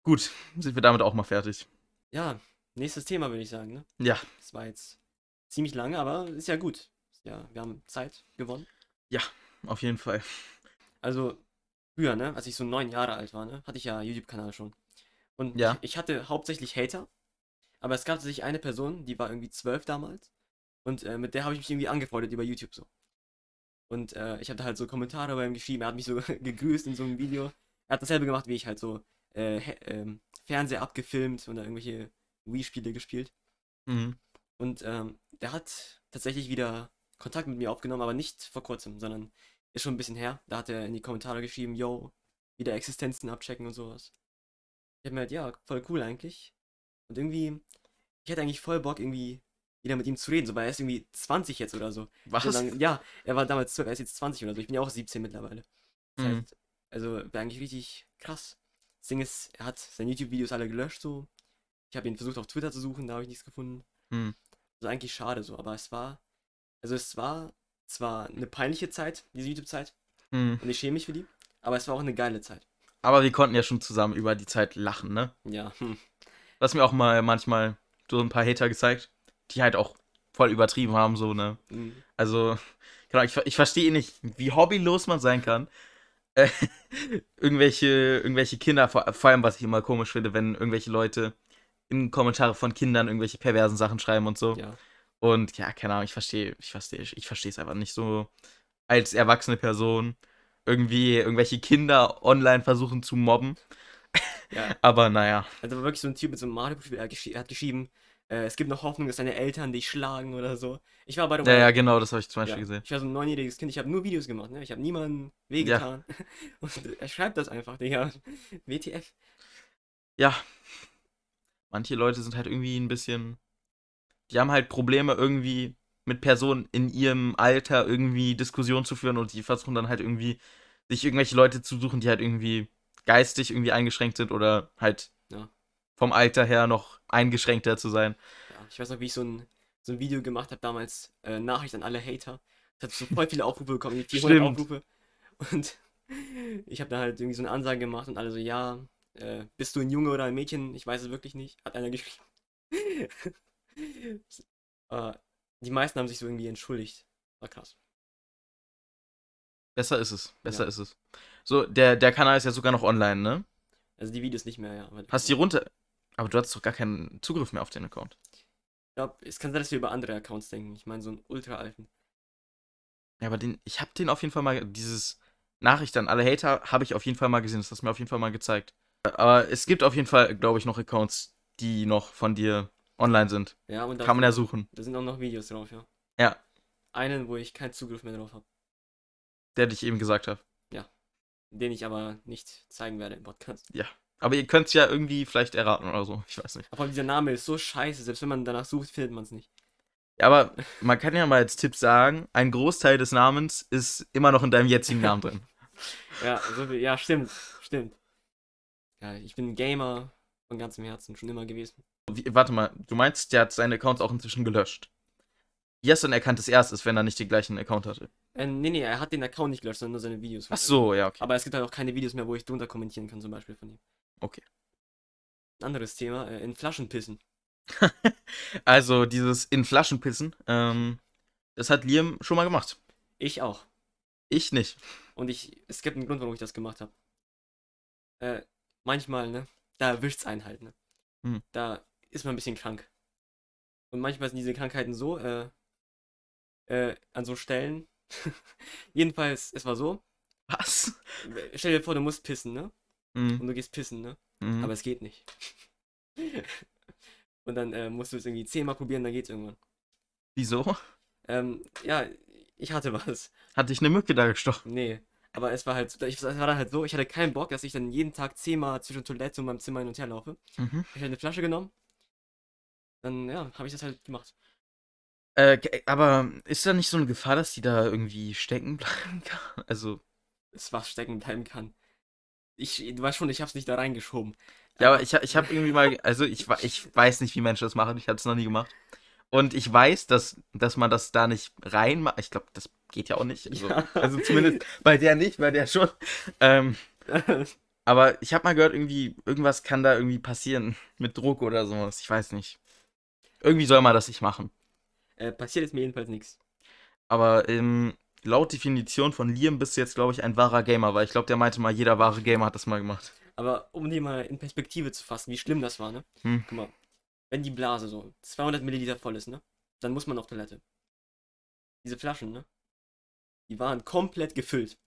Gut, sind wir damit auch mal fertig. Ja, nächstes Thema würde ich sagen, ne? Ja, Das war jetzt ziemlich lange, aber ist ja gut. Ja, wir haben Zeit gewonnen. auf jeden Fall. Also, früher, ne, als ich so neun Jahre alt war, ne, hatte ich ja YouTube-Kanal schon. Und Ja. ich, hatte hauptsächlich Hater, aber es gab sich eine Person, die war irgendwie zwölf damals. Und äh, mit der habe ich mich irgendwie angefreundet über YouTube so. Und äh, ich hatte halt so Kommentare bei ihm geschrieben, er hat mich so [LAUGHS] gegrüßt in so einem Video. Er hat dasselbe gemacht wie ich, halt so äh, ähm, Fernseher abgefilmt und da irgendwelche Wii-Spiele gespielt. Mhm. Und ähm, der hat tatsächlich wieder Kontakt mit mir aufgenommen, aber nicht vor kurzem, sondern ist schon ein bisschen her. Da hat er in die Kommentare geschrieben, yo, wieder Existenzen abchecken und sowas. Ich hab mir halt, ja, voll cool eigentlich. Und irgendwie, ich hätte eigentlich voll Bock, irgendwie wieder mit ihm zu reden, so, weil er ist irgendwie 20 jetzt oder so. Was? So lang- ja, er war damals 12, er ist jetzt 20 oder so. Ich bin ja auch 17 mittlerweile. Das Mhm. heißt, also wäre eigentlich richtig krass. Das Ding ist, er hat seine YouTube-Videos alle gelöscht so. Ich habe ihn versucht auf Twitter zu suchen, da habe ich nichts gefunden. Mhm. Also eigentlich schade so, aber es war, also es war zwar eine peinliche Zeit, diese YouTube-Zeit, Mhm. und ich schäme mich für die, aber es war auch eine geile Zeit. Aber wir konnten ja schon zusammen über die Zeit lachen, ne? Ja, hm. Du hast mir auch mal manchmal so ein paar Hater gezeigt, die halt auch voll übertrieben haben, so, ne? Mhm. Also, Genau, ich, ich verstehe nicht, wie hobbylos man sein kann. Äh, [LAUGHS] irgendwelche, irgendwelche Kinder, vor, vor allem, was ich immer komisch finde, wenn irgendwelche Leute in Kommentare von Kindern irgendwelche perversen Sachen schreiben und so. Ja. Und ja, keine Ahnung, ich verstehe, ich verstehe, ich verstehe es einfach nicht so als erwachsene Person irgendwie irgendwelche Kinder online versuchen zu mobben. Ja. [LAUGHS] Aber naja, Also wirklich so ein Typ mit so einem Mario-Profil, er er hat geschrieben, äh, es gibt noch Hoffnung, dass deine Eltern dich schlagen oder so. Ich war bei der ja, ja, genau, das habe ich zum Beispiel Ja, gesehen. Ich war so ein neunjähriges Kind, ich habe nur Videos gemacht, ne? Ich habe niemandem wehgetan. [LAUGHS] Und er schreibt das einfach, Digga. WTF. Ja, manche Leute sind halt irgendwie ein bisschen, die haben halt Probleme irgendwie mit Personen in ihrem Alter irgendwie Diskussionen zu führen und die versuchen dann halt irgendwie sich irgendwelche Leute zu suchen, die halt irgendwie geistig irgendwie eingeschränkt sind oder halt Ja. vom Alter her noch eingeschränkter zu sein. Ja, ich weiß noch, wie ich so ein, so ein Video gemacht habe damals, äh, Nachricht an alle Hater. Das hat so voll viele Aufrufe bekommen, 400 Stimmt. Aufrufe. Und [LAUGHS] ich habe da halt irgendwie so eine Ansage gemacht und alle so, ja, äh, bist du ein Junge oder ein Mädchen? Ich weiß es wirklich nicht. Hat einer geschrieben. [LAUGHS] [LAUGHS] äh, die meisten haben sich so irgendwie entschuldigt. War krass. Besser ist es, besser Ja. ist es. So, der, der Kanal ist ja sogar noch online, ne? Also die Videos nicht mehr, ja. Hast die runter. Aber du hattest doch gar keinen Zugriff mehr auf den Account. Ich glaube, es kann sein, dass wir über andere Accounts denken. Ich meine, so einen ultra alten. Ja, aber den, ich habe den auf jeden Fall mal, dieses Nachricht an alle Hater habe ich auf jeden Fall mal gesehen. Das hast du mir auf jeden Fall mal gezeigt. Aber es gibt auf jeden Fall, glaube ich, noch Accounts, die noch von dir online sind. Ja, und da, Kann man ja suchen. da sind auch noch Videos drauf, ja. Ja, Einen, wo ich keinen Zugriff mehr drauf habe. der dich eben gesagt hat. Den ich aber nicht zeigen werde im Podcast. Aber ihr könnt es ja irgendwie vielleicht erraten oder so. Ich weiß nicht. Aber dieser Name ist so scheiße, selbst wenn man danach sucht, findet man es nicht. Ja, aber man kann ja mal als Tipp sagen, ein Großteil des Namens ist immer noch in deinem jetzigen Namen drin. [LAUGHS] Ja, so viel, ja, stimmt, stimmt. Ja, ich bin ein Gamer von ganzem Herzen schon immer gewesen. Wie, warte mal, du meinst, der hat seine Accounts auch inzwischen gelöscht. Erkannt, dass er es ist, wenn er nicht den gleichen Account hatte? Äh, nee, nee, er hat den Account nicht gelöscht, sondern nur seine Videos. Ach so, ja, okay. Aber es gibt halt auch keine Videos mehr, wo ich drunter kommentieren kann, zum Beispiel von ihm. Okay. Ein anderes Thema, äh, in Flaschen pissen. [LAUGHS] Also dieses in Flaschen pissen, ähm, das hat Liam schon mal gemacht. Ich auch. Ich nicht. Und ich, es gibt einen Grund, warum ich das gemacht habe. Äh, manchmal, ne, da erwischt's einen halt, ne. Hm. Da ist man ein bisschen krank. Und manchmal sind diese Krankheiten so, äh, äh, an so Stellen. [LAUGHS] Jedenfalls, es war so. Was? Stell dir vor, du musst pissen, ne? Mhm. Und du gehst pissen, ne? Mhm. Aber es geht nicht. [LAUGHS] Und dann äh, musst du es irgendwie zehnmal probieren, dann geht's irgendwann. Wieso? Ähm, ja, ich hatte was. Hat dich eine Mücke da gestochen? Nee. Aber es war halt, so- ich, es war dann halt so, ich hatte keinen Bock, dass ich dann jeden Tag zehnmal zwischen Toilette und meinem Zimmer hin und her laufe. Mhm. Ich habe eine Flasche genommen. Dann, ja, habe ich das halt gemacht. Äh, aber ist da nicht so eine Gefahr, dass die da irgendwie stecken [LAUGHS] bleiben kann? Also, Es was stecken bleiben kann. Ich, du weißt schon, ich hab's nicht da reingeschoben. ja, aber ich, ich habe irgendwie mal, also ich, ich weiß nicht, wie Menschen das machen, ich habe es noch nie gemacht. Und ich weiß, dass, dass man das da nicht reinmacht. Ich glaube, das geht ja auch nicht. Also, Ja. also zumindest bei der nicht, bei der schon. Ähm, [LAUGHS] aber ich habe mal gehört, irgendwie, irgendwas kann da irgendwie passieren mit Druck oder sowas. Ich weiß nicht. Irgendwie soll man das nicht machen. äh, passiert ist mir jedenfalls nichts. Aber ähm, laut Definition von Liam bist du jetzt, glaube ich, ein wahrer Gamer, weil ich glaube, der meinte mal, jeder wahre Gamer hat das mal gemacht. Aber um die mal in Perspektive zu fassen, wie schlimm das war, ne? Hm. Guck mal, wenn die Blase so 200 Milliliter voll ist, ne? Dann muss man auf Toilette. Diese Flaschen, ne? Die waren komplett gefüllt.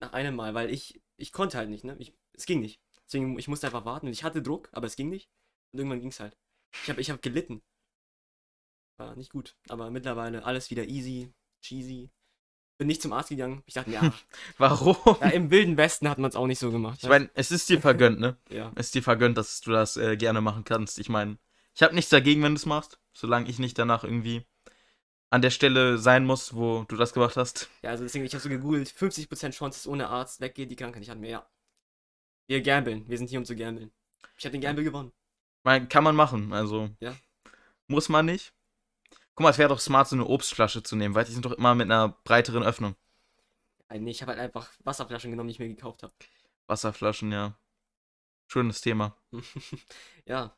Nach einem Mal, weil ich, ich konnte halt nicht, ne? Ich, es ging nicht. Deswegen, ich musste einfach warten. Und ich hatte Druck, aber es ging nicht. Und irgendwann ging's halt. Ich habe ich hab gelitten. War nicht gut. Aber mittlerweile alles wieder easy, cheesy. Bin nicht zum Arzt gegangen. Ich dachte mir, ja, [LAUGHS] Warum? ja im wilden Westen hat man es auch nicht so gemacht. Ich meine, es ist dir vergönnt, ne? [LAUGHS] ja. Es ist dir vergönnt, dass du das äh, gerne machen kannst. Ich meine, ich habe nichts dagegen, wenn du es machst, solange ich nicht danach irgendwie an der Stelle sein muss, wo du das gemacht hast. Ja, also deswegen, ich habe so gegoogelt, 50% Chance, dass ohne Arzt weggeht die Krankheit. Ich hatte mir, ja. Wir gambeln. Wir sind hier, um zu gambeln. Ich habe den Gamble gewonnen. Meine, kann man machen, also. Ja. Muss man nicht. Guck mal, es wäre doch smart, so eine Obstflasche zu nehmen, weil die sind doch immer mit einer breiteren Öffnung. Äh, nee, ich habe halt einfach Wasserflaschen genommen, die ich mir gekauft habe. Wasserflaschen, ja. Schönes Thema. [LAUGHS] ja,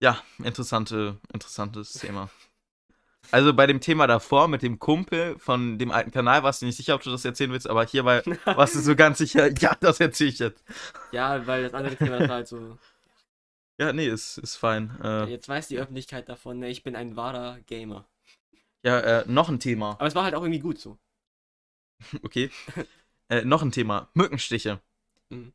Ja, interessante, interessantes Thema. [LAUGHS] Also bei dem Thema davor mit dem Kumpel von dem alten Kanal warst du nicht sicher, ob du das erzählen willst, aber hierbei [LAUGHS] warst du so ganz sicher, ja, das erzähle ich jetzt. Ja, weil das andere Thema das war halt so. Ja, nee, ist, ist fein. Äh, Jetzt weiß die Öffentlichkeit davon, ne, ich bin ein wahrer Gamer. ja, äh, noch ein Thema. Aber es war halt auch irgendwie gut so. [LAUGHS] Okay. äh, noch ein Thema. Mückenstiche. Mhm.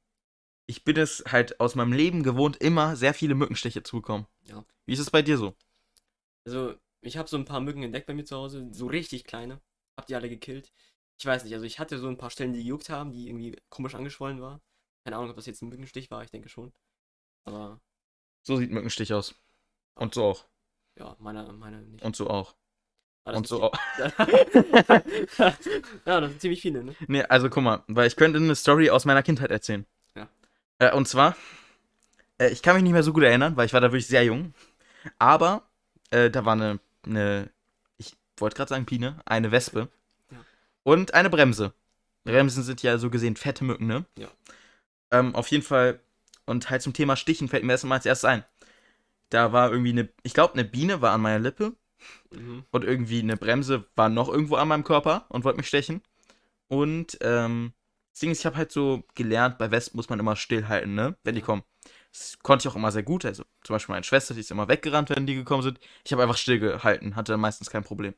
Ich bin es halt aus meinem Leben gewohnt, immer sehr viele Mückenstiche zu bekommen. Ja. Wie ist es bei dir so? Also, ich habe so ein paar Mücken entdeckt bei mir zu Hause, so richtig kleine. Hab die alle gekillt. Ich weiß nicht, also ich hatte so ein paar Stellen, die gejuckt haben, die irgendwie komisch angeschwollen war. Keine Ahnung, ob das jetzt ein Mückenstich war, ich denke schon. Aber So sieht Mückenstich aus. Und so auch. ja, meine, meine nicht. Und so auch. Ah, Und so auch. [LAUGHS] ja, das sind ziemlich viele, ne? Nee, also guck mal, weil ich könnte eine Story aus meiner Kindheit erzählen. Ja. Äh, und zwar, äh, ich kann mich nicht mehr so gut erinnern, weil ich war da wirklich sehr jung. Aber äh, da war eine, eine ich wollte gerade sagen Biene, eine Wespe Ja. und eine Bremse. Bremsen sind ja so gesehen fette Mücken, ne? Ja. Ähm, auf jeden Fall, und halt zum Thema Stichen fällt mir erst mal als erstes ein. Da war irgendwie eine, ich glaube, eine Biene war an meiner Lippe Mhm. und irgendwie eine Bremse war noch irgendwo an meinem Körper und wollte mich stechen. Und ähm, das Ding ist, ich habe halt so gelernt, bei Wespen muss man immer stillhalten, ne? Wenn die Ja. kommen. Das konnte ich auch immer sehr gut. Also zum Beispiel meine Schwester, die ist immer weggerannt, wenn die gekommen sind. Ich habe einfach stillgehalten, hatte meistens kein Problem.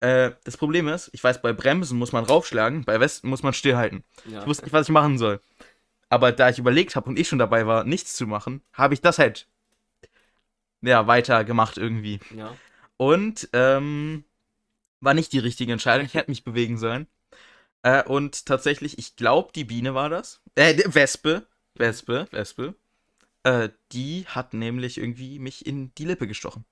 Äh, das Problem ist, ich weiß, bei Bremsen muss man raufschlagen, bei Wespen muss man stillhalten. Ja. Ich wusste nicht, was ich machen soll. Aber da ich überlegt habe und ich schon dabei war, nichts zu machen, habe ich das halt ja, weiter gemacht irgendwie. ja. Und ähm, war nicht die richtige Entscheidung. Ich hätte mich bewegen sollen. Äh, und tatsächlich, ich glaube, die Biene war das. Äh, Wespe. Wespe, Wespe. Äh, die hat nämlich irgendwie mich in die Lippe gestochen.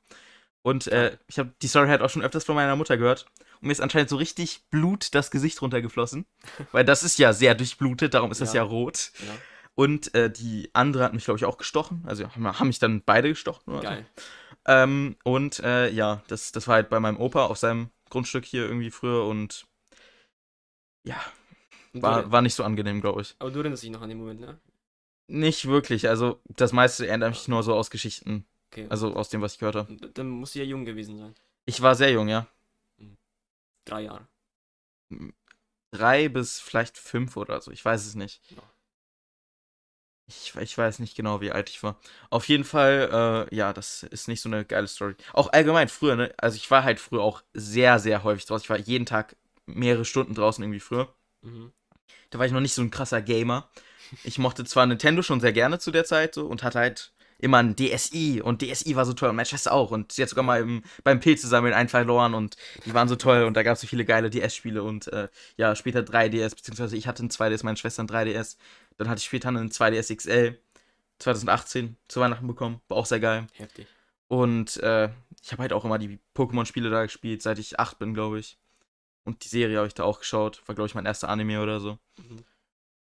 Und äh, ich habe die Story halt auch schon öfters von meiner Mutter gehört. Und mir ist anscheinend so richtig Blut das Gesicht runtergeflossen. [LAUGHS] Weil das ist ja sehr durchblutet, darum ist das ja Ja. rot. ja. Und äh, die andere hat mich, glaube ich, auch gestochen. Also haben, mich dann beide gestochen. Oder so. Geil. Ähm, und äh, ja, das, das war halt bei meinem Opa auf seinem Grundstück hier irgendwie früher und ja, war, war nicht so angenehm, glaube ich. aber du erinnerst dich noch an den Moment, ne? Nicht wirklich, also das meiste erinnert mich nur so aus Geschichten, Okay. also aus dem, was ich gehört habe. Dann musst du ja jung gewesen sein. Ich war sehr jung, ja. Drei Jahre. Drei bis vielleicht fünf oder so, ich weiß es nicht. Ja. Ich, ich weiß nicht genau, wie alt ich war. Auf jeden Fall, äh, ja, das ist nicht so eine geile Story. Auch allgemein früher, ne? Also ich war halt früher auch sehr, sehr häufig draußen. Ich war jeden Tag mehrere Stunden draußen irgendwie früher. Mhm. Da war ich noch nicht so ein krasser Gamer. Ich mochte zwar Nintendo schon sehr gerne zu der Zeit so und hatte halt immer ein DSi und DSi war so toll und meine Schwester auch und sie hat sogar mal im, beim Pilze sammeln einen verloren und die waren so toll und da gab es so viele geile DS-Spiele und äh, ja, später 3DS, beziehungsweise ich hatte ein 2DS, meine Schwester ein 3DS. Dann hatte ich später einen 2DS XL 2018 zu Weihnachten bekommen, war auch sehr geil. Heftig. Und äh, ich habe halt auch immer die Pokémon-Spiele da gespielt, seit ich 8 bin, glaube ich. Und die Serie habe ich da auch geschaut. War, glaube ich, mein erster Anime oder so. Mhm.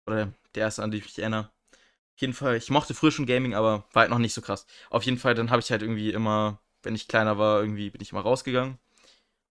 Oder der erste, an den ich mich erinnere. Auf jeden Fall, ich mochte früher schon Gaming, aber war halt noch nicht so krass. Auf jeden Fall, dann habe ich halt irgendwie immer, wenn ich kleiner war, irgendwie bin ich immer rausgegangen.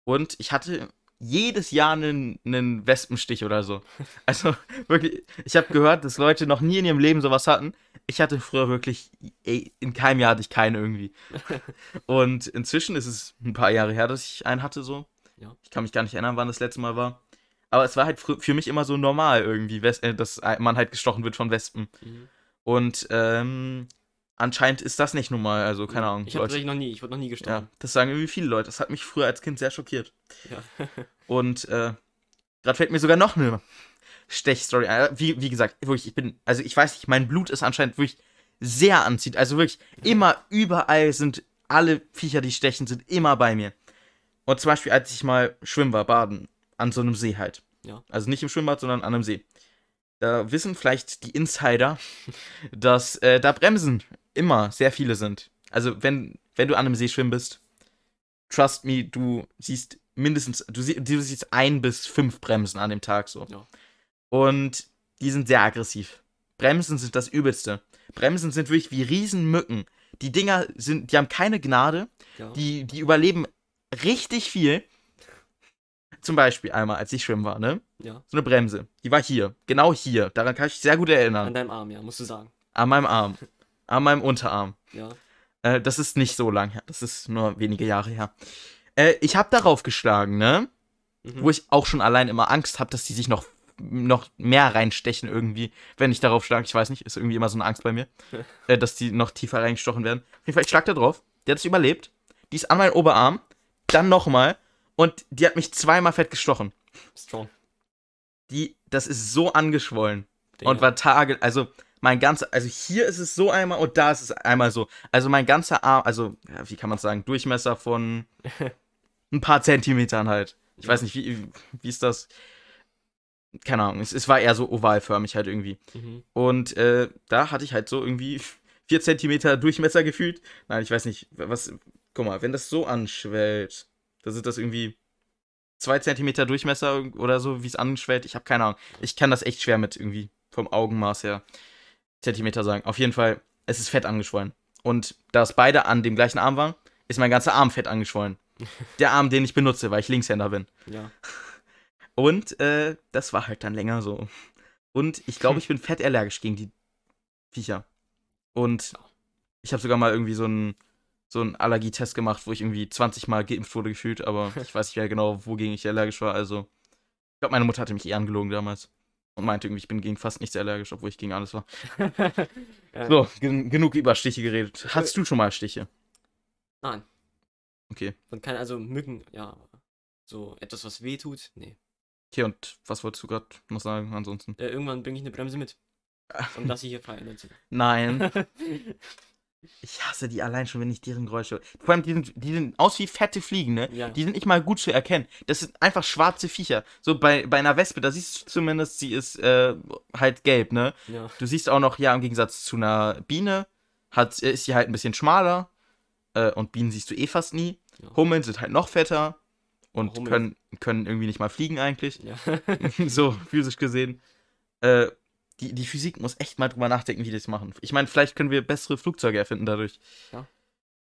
Und ich hatte jedes Jahr einen, einen Wespenstich oder so. [LAUGHS] Also wirklich, ich habe gehört, dass Leute noch nie in ihrem Leben sowas hatten. Ich hatte früher wirklich, ey, in keinem Jahr hatte ich keinen irgendwie. [LAUGHS] Und inzwischen ist es ein paar Jahre her, dass ich einen hatte so. Ja. Ich kann mich gar nicht erinnern, wann das letzte Mal war. Aber es war halt für mich immer so normal irgendwie, äh, dass man halt gestochen wird von Wespen. Mhm. Und ähm, anscheinend ist das nicht normal, also keine Ahnung. Ich habe noch nie, ich wurde noch nie Ja, gestochen. das sagen irgendwie viele Leute. Das hat mich früher als Kind sehr schockiert. Ja. [LAUGHS] Und äh, gerade fällt mir sogar noch eine Stechstory ein. Wie, wie gesagt, wirklich, ich bin, also ich weiß nicht, mein Blut ist anscheinend wirklich sehr anzieht. Also wirklich, immer, überall sind alle Viecher, die stechen, sind immer bei mir. Und zum Beispiel, als ich mal schwimmen war, baden, an so einem See halt. Ja. Also nicht im Schwimmbad, sondern an einem See. Da wissen vielleicht die Insider, [LAUGHS] dass äh, da Bremsen immer sehr viele sind. Also wenn, wenn du an einem See schwimmen bist, trust me, du siehst mindestens, du, sie, du siehst ein bis fünf Bremsen an dem Tag so. Ja. Und die sind sehr aggressiv. Bremsen sind das Übelste. Bremsen sind wirklich wie Riesenmücken. Die Dinger sind, die haben keine Gnade. ja. Die, die überleben richtig viel. Zum Beispiel einmal, als ich schwimmen war, ne? ja. So eine Bremse. Die war hier. Genau hier. Daran kann ich mich sehr gut erinnern. An deinem Arm, ja, musst du sagen. An meinem Arm. An meinem Unterarm. Ja. Äh, das ist nicht so lang her. Das ist nur wenige Jahre her. Äh, ich habe darauf geschlagen, ne? Mhm. Wo ich auch schon allein immer Angst habe, dass die sich noch, noch mehr reinstechen irgendwie, wenn ich darauf schlage. Ich weiß nicht, ist irgendwie immer so eine Angst bei mir, [LAUGHS] äh, dass die noch tiefer reingestochen werden. Auf jeden Fall, ich schlag da drauf. Die hat es überlebt. Die ist an meinen Oberarm. Dann nochmal. Und die hat mich zweimal fett gestochen. Strong. Die, das ist so angeschwollen. Digga. Und war Tage, also mein ganzer, also hier ist es so einmal und da ist es einmal so. Also mein ganzer Arm, also, ja, wie kann man sagen, Durchmesser von [LAUGHS] ein paar Zentimetern halt. Ich weiß nicht, wie, wie ist das? Keine Ahnung, es, es war eher so ovalförmig halt irgendwie. Mhm. Und äh, da hatte ich halt so irgendwie vier Zentimeter Durchmesser gefühlt. Nein, ich weiß nicht, was, guck mal, wenn das so anschwellt, dann sind das irgendwie zwei Zentimeter Durchmesser oder so, wie es anschwellt. Ich habe keine Ahnung. Ich kann das echt schwer mit irgendwie vom Augenmaß her Zentimeter sagen. Auf jeden Fall, es ist fett angeschwollen. Und da es beide an dem gleichen Arm waren, ist mein ganzer Arm fett angeschwollen. [LAUGHS] Der Arm, den ich benutze, weil ich Linkshänder bin. Ja. [LAUGHS] Und äh, das war halt dann länger so. Und ich glaube, [LAUGHS] ich bin fett allergisch gegen die Viecher. Und ich habe sogar mal irgendwie so einen so einen Allergietest gemacht, wo ich irgendwie 20 Mal geimpft wurde gefühlt, aber [LAUGHS] ich weiß nicht mehr genau, wogegen ich allergisch war. Also, ich glaube, meine Mutter hatte mich eher angelogen damals. Und meinte irgendwie, ich bin gegen fast nichts allergisch, obwohl ich gegen alles war. [LAUGHS] So, gen genug über Stiche geredet. Hattest du schon mal Stiche? Nein. Okay. Und keine, also Mücken, ja. So etwas, was weh tut. Nee. Okay, und was wolltest du gerade noch sagen ansonsten? Äh, irgendwann bringe ich eine Bremse mit. [LAUGHS] Und lass sie hier frei. Nein. Ich hasse die allein schon, wenn ich deren Geräusche. Vor allem, die sind, die sind aus wie fette Fliegen, ne? Ja. Die sind nicht mal gut zu erkennen. Das sind einfach schwarze Viecher. So bei, bei einer Wespe, da siehst du zumindest, sie ist äh, halt gelb, ne? ja. Du siehst auch noch, ja, im Gegensatz zu einer Biene, hat, ist sie halt ein bisschen schmaler. Äh, und Bienen siehst du eh fast nie. Ja. Hummeln sind halt noch fetter. Und Hummeln- können, können irgendwie nicht mal fliegen eigentlich. Ja. [LAUGHS] [LAUGHS] so physisch gesehen. Äh, die, die Physik muss echt mal drüber nachdenken, wie die das machen. Ich meine, vielleicht können wir bessere Flugzeuge erfinden dadurch. Ja.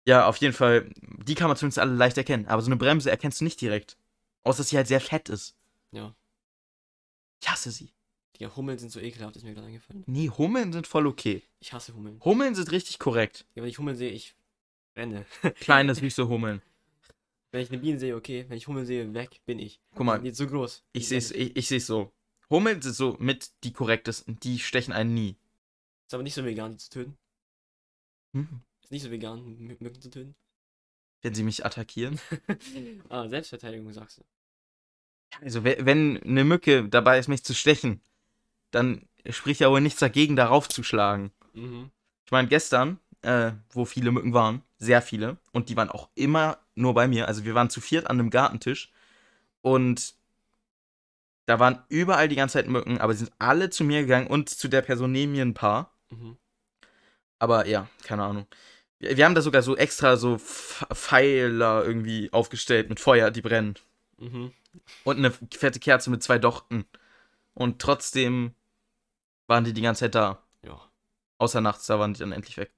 Ja, auf jeden Fall. Die kann man zumindest alle leicht erkennen. Aber so eine Bremse erkennst du nicht direkt. Außer dass sie halt sehr fett ist. ja. Ich hasse sie. Die Hummeln sind so ekelhaft, ist mir gerade eingefallen. Nee, Hummeln sind voll okay. Ich hasse Hummeln. Hummeln sind richtig korrekt. Ja, wenn ich Hummeln sehe, ich renne. [LAUGHS] Kleine, süße Hummeln. Wenn ich eine Biene sehe, okay. Wenn ich Hummeln sehe, weg bin ich. Guck mal, Die sind so groß. ich sehe es ich, ich seh's so. Hummeln sind so mit die korrektesten. Die stechen einen nie. Ist aber nicht so vegan, die zu töten. Hm? Ist nicht so vegan, Mü- Mücken zu töten. Wenn sie mich attackieren. [LAUGHS] ah, Selbstverteidigung sagst du. Also, we- wenn eine Mücke dabei ist, mich zu stechen, dann spricht ja wohl nichts dagegen, darauf zu schlagen. Mhm. Ich meine, gestern, äh, wo viele Mücken waren, sehr viele, und die waren auch immer nur bei mir. Also, wir waren zu viert an einem Gartentisch und da waren überall die ganze Zeit Mücken, aber sie sind alle zu mir gegangen und zu der Person neben mir ein paar. Mhm. Aber ja, keine Ahnung. Wir, wir haben da sogar so extra so Pf- Pfeiler irgendwie aufgestellt mit Feuer, die brennen. Mhm. Und eine fette Kerze mit zwei Dochten. Und trotzdem waren die die ganze Zeit da. Ja. Außer nachts, da waren die dann endlich weg.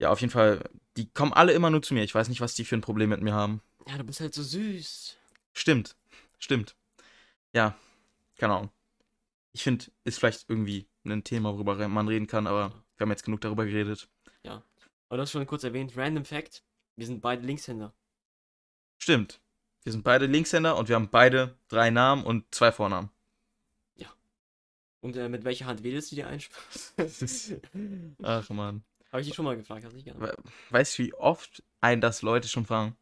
Ja, auf jeden Fall, die kommen alle immer nur zu mir. Ich weiß nicht, was die für ein Problem mit mir haben. Ja, du bist halt so süß. Stimmt, stimmt. Ja, keine Ahnung. Ich finde, ist vielleicht irgendwie ein Thema, worüber man reden kann, aber wir haben jetzt genug darüber geredet. Aber du hast schon kurz erwähnt, Random Fact, wir sind beide Linkshänder. Stimmt. Wir sind beide Linkshänder und wir haben beide drei Namen und zwei Vornamen. Und äh, mit welcher Hand wählst du dir ein? [LAUGHS] Ach man. Habe ich dich schon mal gefragt, hast du nicht? Weißt du, wie oft ein das Leute schon fragen?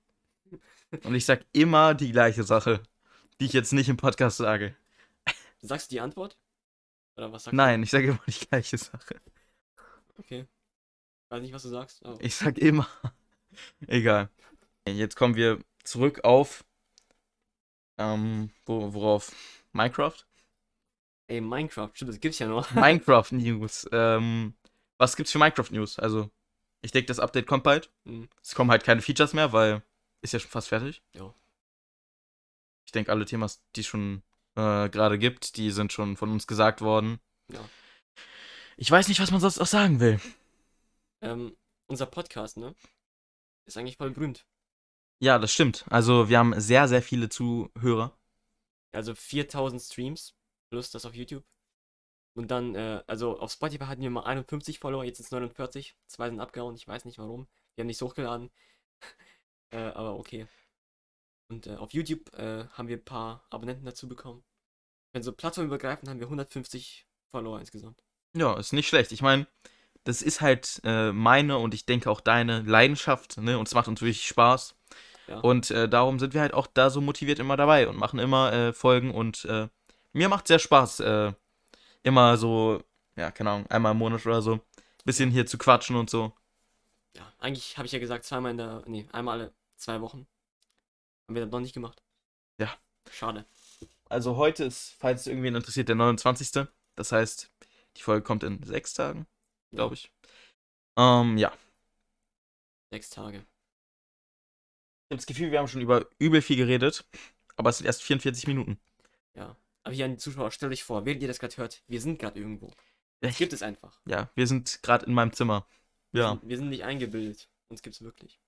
Und ich sag immer die gleiche Sache, die ich jetzt nicht im Podcast sage. Sagst du die Antwort? Oder was sagst Nein, ich sage immer die gleiche Sache. du? Okay. Weiß nicht, was du sagst. Aber Ich sag immer. Egal. Jetzt kommen wir zurück auf. Ähm, wo, worauf? Minecraft? Ey, Minecraft, stimmt, das gibt's ja noch. [LAUGHS] Minecraft News. Ähm, was gibt's für Minecraft News? Also, ich denke, das Update kommt bald. Mhm. Es kommen halt keine Features mehr, weil ist ja schon fast fertig. Ja. Ich denke, alle Themas, die es schon äh, gerade gibt, die sind schon von uns gesagt worden. Ja. Ich weiß nicht, was man sonst auch sagen will. Ähm, unser Podcast, ne? Ist eigentlich voll berühmt. Ja, das stimmt. Also, wir haben sehr, sehr viele Zuhörer. Also 4000 Streams, plus das auf YouTube. Und dann, äh, also auf Spotify hatten wir mal 51 Follower, jetzt sind es 49. Zwei sind abgehauen, ich weiß nicht warum. Wir haben nichts hochgeladen. [LAUGHS] äh, aber okay. Und äh, auf YouTube äh, haben wir ein paar Abonnenten dazu bekommen. Wenn so plattformübergreifend haben wir 150 Follower insgesamt. Ja, ist nicht schlecht. Ich meine, das ist halt äh, meine und ich denke auch deine Leidenschaft, ne? Und es macht uns wirklich Spaß. Ja. Und äh, darum sind wir halt auch da so motiviert immer dabei und machen immer äh, Folgen und äh, mir macht sehr Spaß, äh, immer so, ja, keine Ahnung, einmal im Monat oder so, bisschen hier zu quatschen und so. Ja, eigentlich habe ich ja gesagt, zweimal in der, nee, einmal alle zwei Wochen. Haben wir dann doch nicht gemacht. Ja. Schade. Also heute ist, falls es irgendwen interessiert, der 29. Das heißt, die Folge kommt in sechs Tagen, glaube ich. Ähm, ja. Sechs Tage. Ich habe das Gefühl, wir haben schon über übel viel geredet, aber es sind erst 44 Minuten. Ja. Aber hier an die Zuschauer, stellt euch vor, während ihr das gerade hört, wir sind gerade irgendwo. Das Ich- gibt es einfach. Ja, wir sind gerade in meinem Zimmer. Wir Ja. sind, wir sind nicht eingebildet. Uns gibt's wirklich.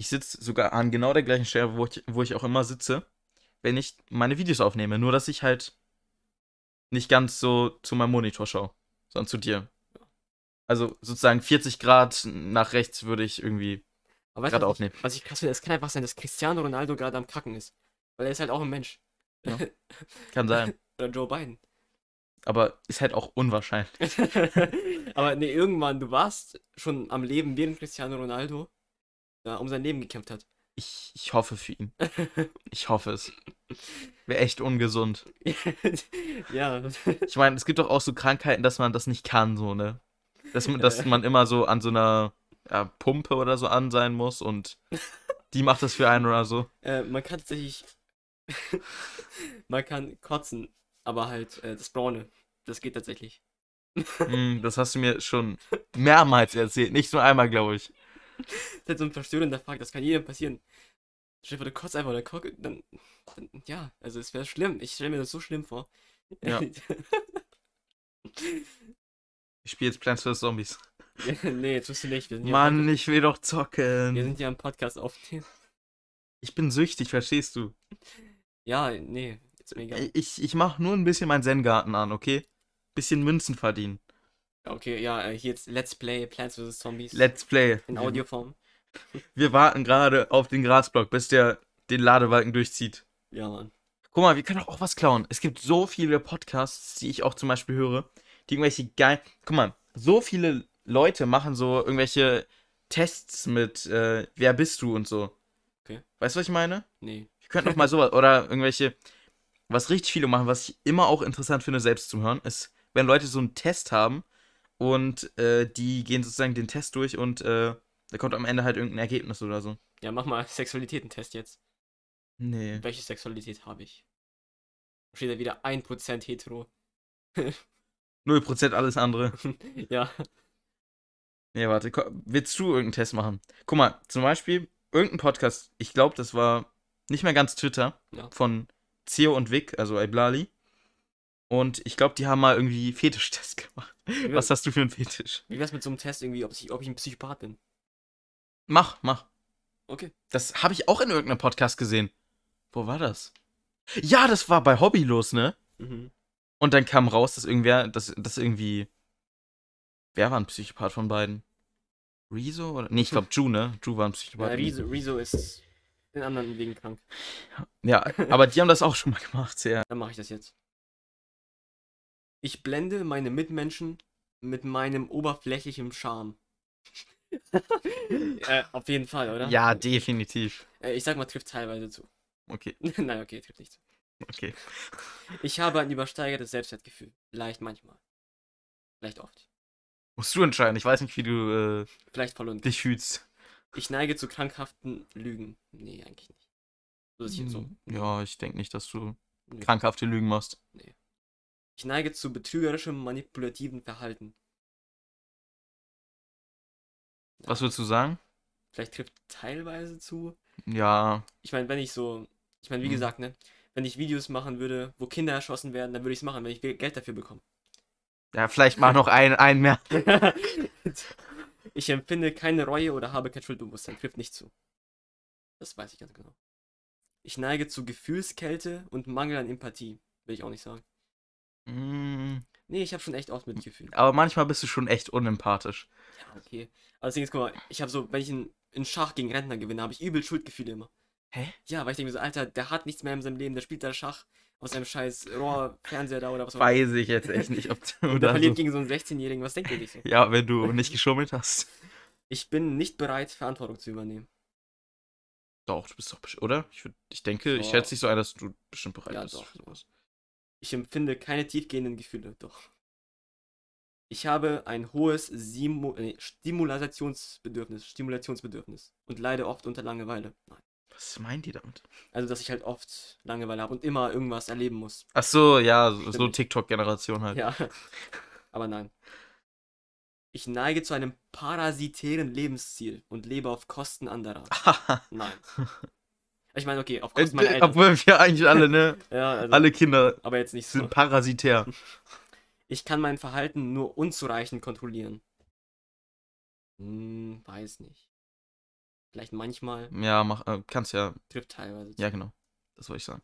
Ich sitze sogar an genau der gleichen Stelle, wo ich, wo ich auch immer sitze, wenn ich meine Videos aufnehme. Nur, dass ich halt nicht ganz so zu meinem Monitor schaue, sondern zu dir. Also sozusagen 40 Grad nach rechts würde ich irgendwie. Gerade aufnehmen. ich- was ich krass finde, es kann einfach sein, dass Cristiano Ronaldo gerade am Kacken ist. Weil er ist halt auch ein Mensch. Ja. [LAUGHS] Kann sein. Oder Joe Biden. Aber ist halt auch unwahrscheinlich. [LAUGHS] Aber nee, irgendwann, du warst schon am Leben, während Cristiano Ronaldo ja, um sein Leben gekämpft hat. Ich, ich hoffe für ihn. Ich hoffe es. Wäre echt ungesund. [LAUGHS] ja. Ich meine, es gibt doch auch so Krankheiten, dass man das nicht kann, so, ne? Dass man, dass Äh. man immer so an so einer ja, Pumpe oder so an sein muss und die macht das für einen oder so. Äh, man kann tatsächlich. [LAUGHS] man kann kotzen, aber halt äh, das Braune. Das geht tatsächlich. Hm, das hast du mir schon mehrmals erzählt, nicht nur einmal, glaube ich. [LAUGHS] Das ist halt so ein verstörender Fakt, das kann jedem passieren. Stell dir vor, du kotzt einfach oder kock, dann, dann. Ja, also es wäre schlimm. Ich stelle mir das so schlimm vor. Ja. [LAUGHS] Ich spiele jetzt Plants vs. Zombies. nee, jetzt tust du nicht. Mann, ich will doch Podcast, wir zocken. sind ja im Podcast aufnehmen. Ich bin süchtig, verstehst du? Ja, nee, ist mir egal. Ich, ich mach nur ein bisschen meinen Zen-Garten an, okay? Bisschen Münzen verdienen. Okay, ja, äh, hier jetzt Let's Play Plants vs. Zombies. Let's Play. in Audioform. Wir warten gerade auf den Grasblock, bis der den Ladebalken durchzieht. Ja, Mann. Guck mal, wir können doch auch was klauen. Es gibt so viele Podcasts, die ich auch zum Beispiel höre, die irgendwelche geil. Guck mal, so viele Leute machen so irgendwelche Tests mit äh, Wer bist du und so. Okay. Weißt du, was ich meine? Nee. Wir könnten doch mal sowas. Oder irgendwelche. Was richtig viele machen, was ich immer auch interessant finde, selbst zu hören, ist, wenn Leute so einen Test haben und äh, die gehen sozusagen den Test durch und äh, da kommt am Ende halt irgendein Ergebnis oder so. Ja, mach mal Sexualitätentest jetzt. Nee. Welche Sexualität habe ich? Steht da wieder 1% hetero. [LAUGHS] 0% alles andere. [LAUGHS] ja. Nee, warte, willst du irgendeinen Test machen? Guck mal, zum Beispiel, irgendein Podcast, ich glaube, das war nicht mehr ganz Twitter, Ja. von Zio und Vic, also Iblali. Und ich glaube, die haben mal irgendwie Fetischtest gemacht. Wie, Was hast du für einen Fetisch? wie wär's mit so einem Test irgendwie, ob ich, ob ich ein Psychopath bin? Mach, mach. Okay. Das habe ich auch in irgendeinem Podcast gesehen. Wo war das? Ja, das war bei Hobbylos, ne? Mhm. Und dann kam raus, dass irgendwer, dass, dass irgendwie. Wer war ein Psychopath von beiden? Rezo? Oder? Nee, ich glaube, [LAUGHS] Ju, ne? Ju war ein Ja, Psychopath. Rizo, Rizo ist den anderen wegen krank. Ja, aber die haben das auch schon mal gemacht, ja. Dann mache ich das jetzt. Ich blende meine Mitmenschen mit meinem oberflächlichen Charme. [LAUGHS] äh, auf jeden Fall, oder? Ja, definitiv. Äh, ich sag mal, trifft teilweise zu. Okay, [LAUGHS] Nein, okay, trifft nicht zu. okay. [LAUGHS] Ich habe ein übersteigertes Selbstwertgefühl. Vielleicht manchmal. Vielleicht oft. Musst du entscheiden. Ich weiß nicht, wie du äh, Vielleicht voll und. dich fühlst. Ich neige zu krankhaften Lügen. Nee, eigentlich nicht. So, ich, so. Hm, Ja, ich denke nicht, dass du Nö. krankhafte Lügen machst. Ich neige zu betrügerischem, manipulativen Verhalten. Was würdest du sagen? Vielleicht trifft teilweise zu. Ja, Ich meine, wenn ich so. Ich meine, wie Mhm. gesagt, ne? Wenn ich Videos machen würde, wo Kinder erschossen werden, dann würde ich es machen, wenn ich Geld dafür bekomme. ja, vielleicht mal noch ein, einen mehr. [LAUGHS] ich empfinde keine Reue oder habe kein Schuldbewusstsein. Trifft nicht zu. Das weiß ich ganz genau. Ich neige zu Gefühlskälte und Mangel an Empathie. Will ich auch nicht sagen. Mm, Nee, ich habe schon echt oft Mitgefühl. aber manchmal bist du schon echt unempathisch. Ja, okay. Aber ist, guck mal, ich habe so, wenn ich ein in Schach gegen Rentner gewinne, habe ich übel Schuldgefühle immer. Hä? Ja, weil ich denke so, Alter, der hat nichts mehr in seinem Leben, der spielt da Schach aus seinem scheiß Rohrfernseher da oder was auch immer. Weiß ich jetzt echt nicht, ob du Und der verliert so. gegen so einen 16-Jährigen, was denkt ihr sich so? Ja, wenn du nicht geschummelt hast. Ich bin nicht bereit, Verantwortung zu übernehmen. Doch, du bist doch bestimmt, oder? Ich, würd, ich denke, ich Doch. schätze dich so ein, dass du bestimmt bereit Ja, bist. doch, für sowas. Ich empfinde keine tiefgehenden Gefühle, doch. Ich habe ein hohes Simu nee, Stimulationsbedürfnis, Stimulationsbedürfnis und leide oft unter Langeweile. Nein. Was meint ihr damit? Also, dass ich halt oft Langeweile habe und immer irgendwas erleben muss. Ach so, ja, so, so. TikTok-Generation halt. Ja. [LAUGHS] Aber nein. Ich neige zu einem parasitären Lebensziel und lebe auf Kosten anderer. [LAUGHS] Nein. Ich meine, okay, auf Kosten meiner Eltern. Obwohl wir eigentlich alle, ne? [LAUGHS] Ja, also, Alle Kinder aber jetzt nicht so. sind parasitär. [LAUGHS] Ich kann mein Verhalten nur unzureichend kontrollieren. Hm, weiß nicht. Vielleicht manchmal, Ja, mach, äh, kannst ja. trifft teilweise. Ja, genau. Das wollte ich sagen.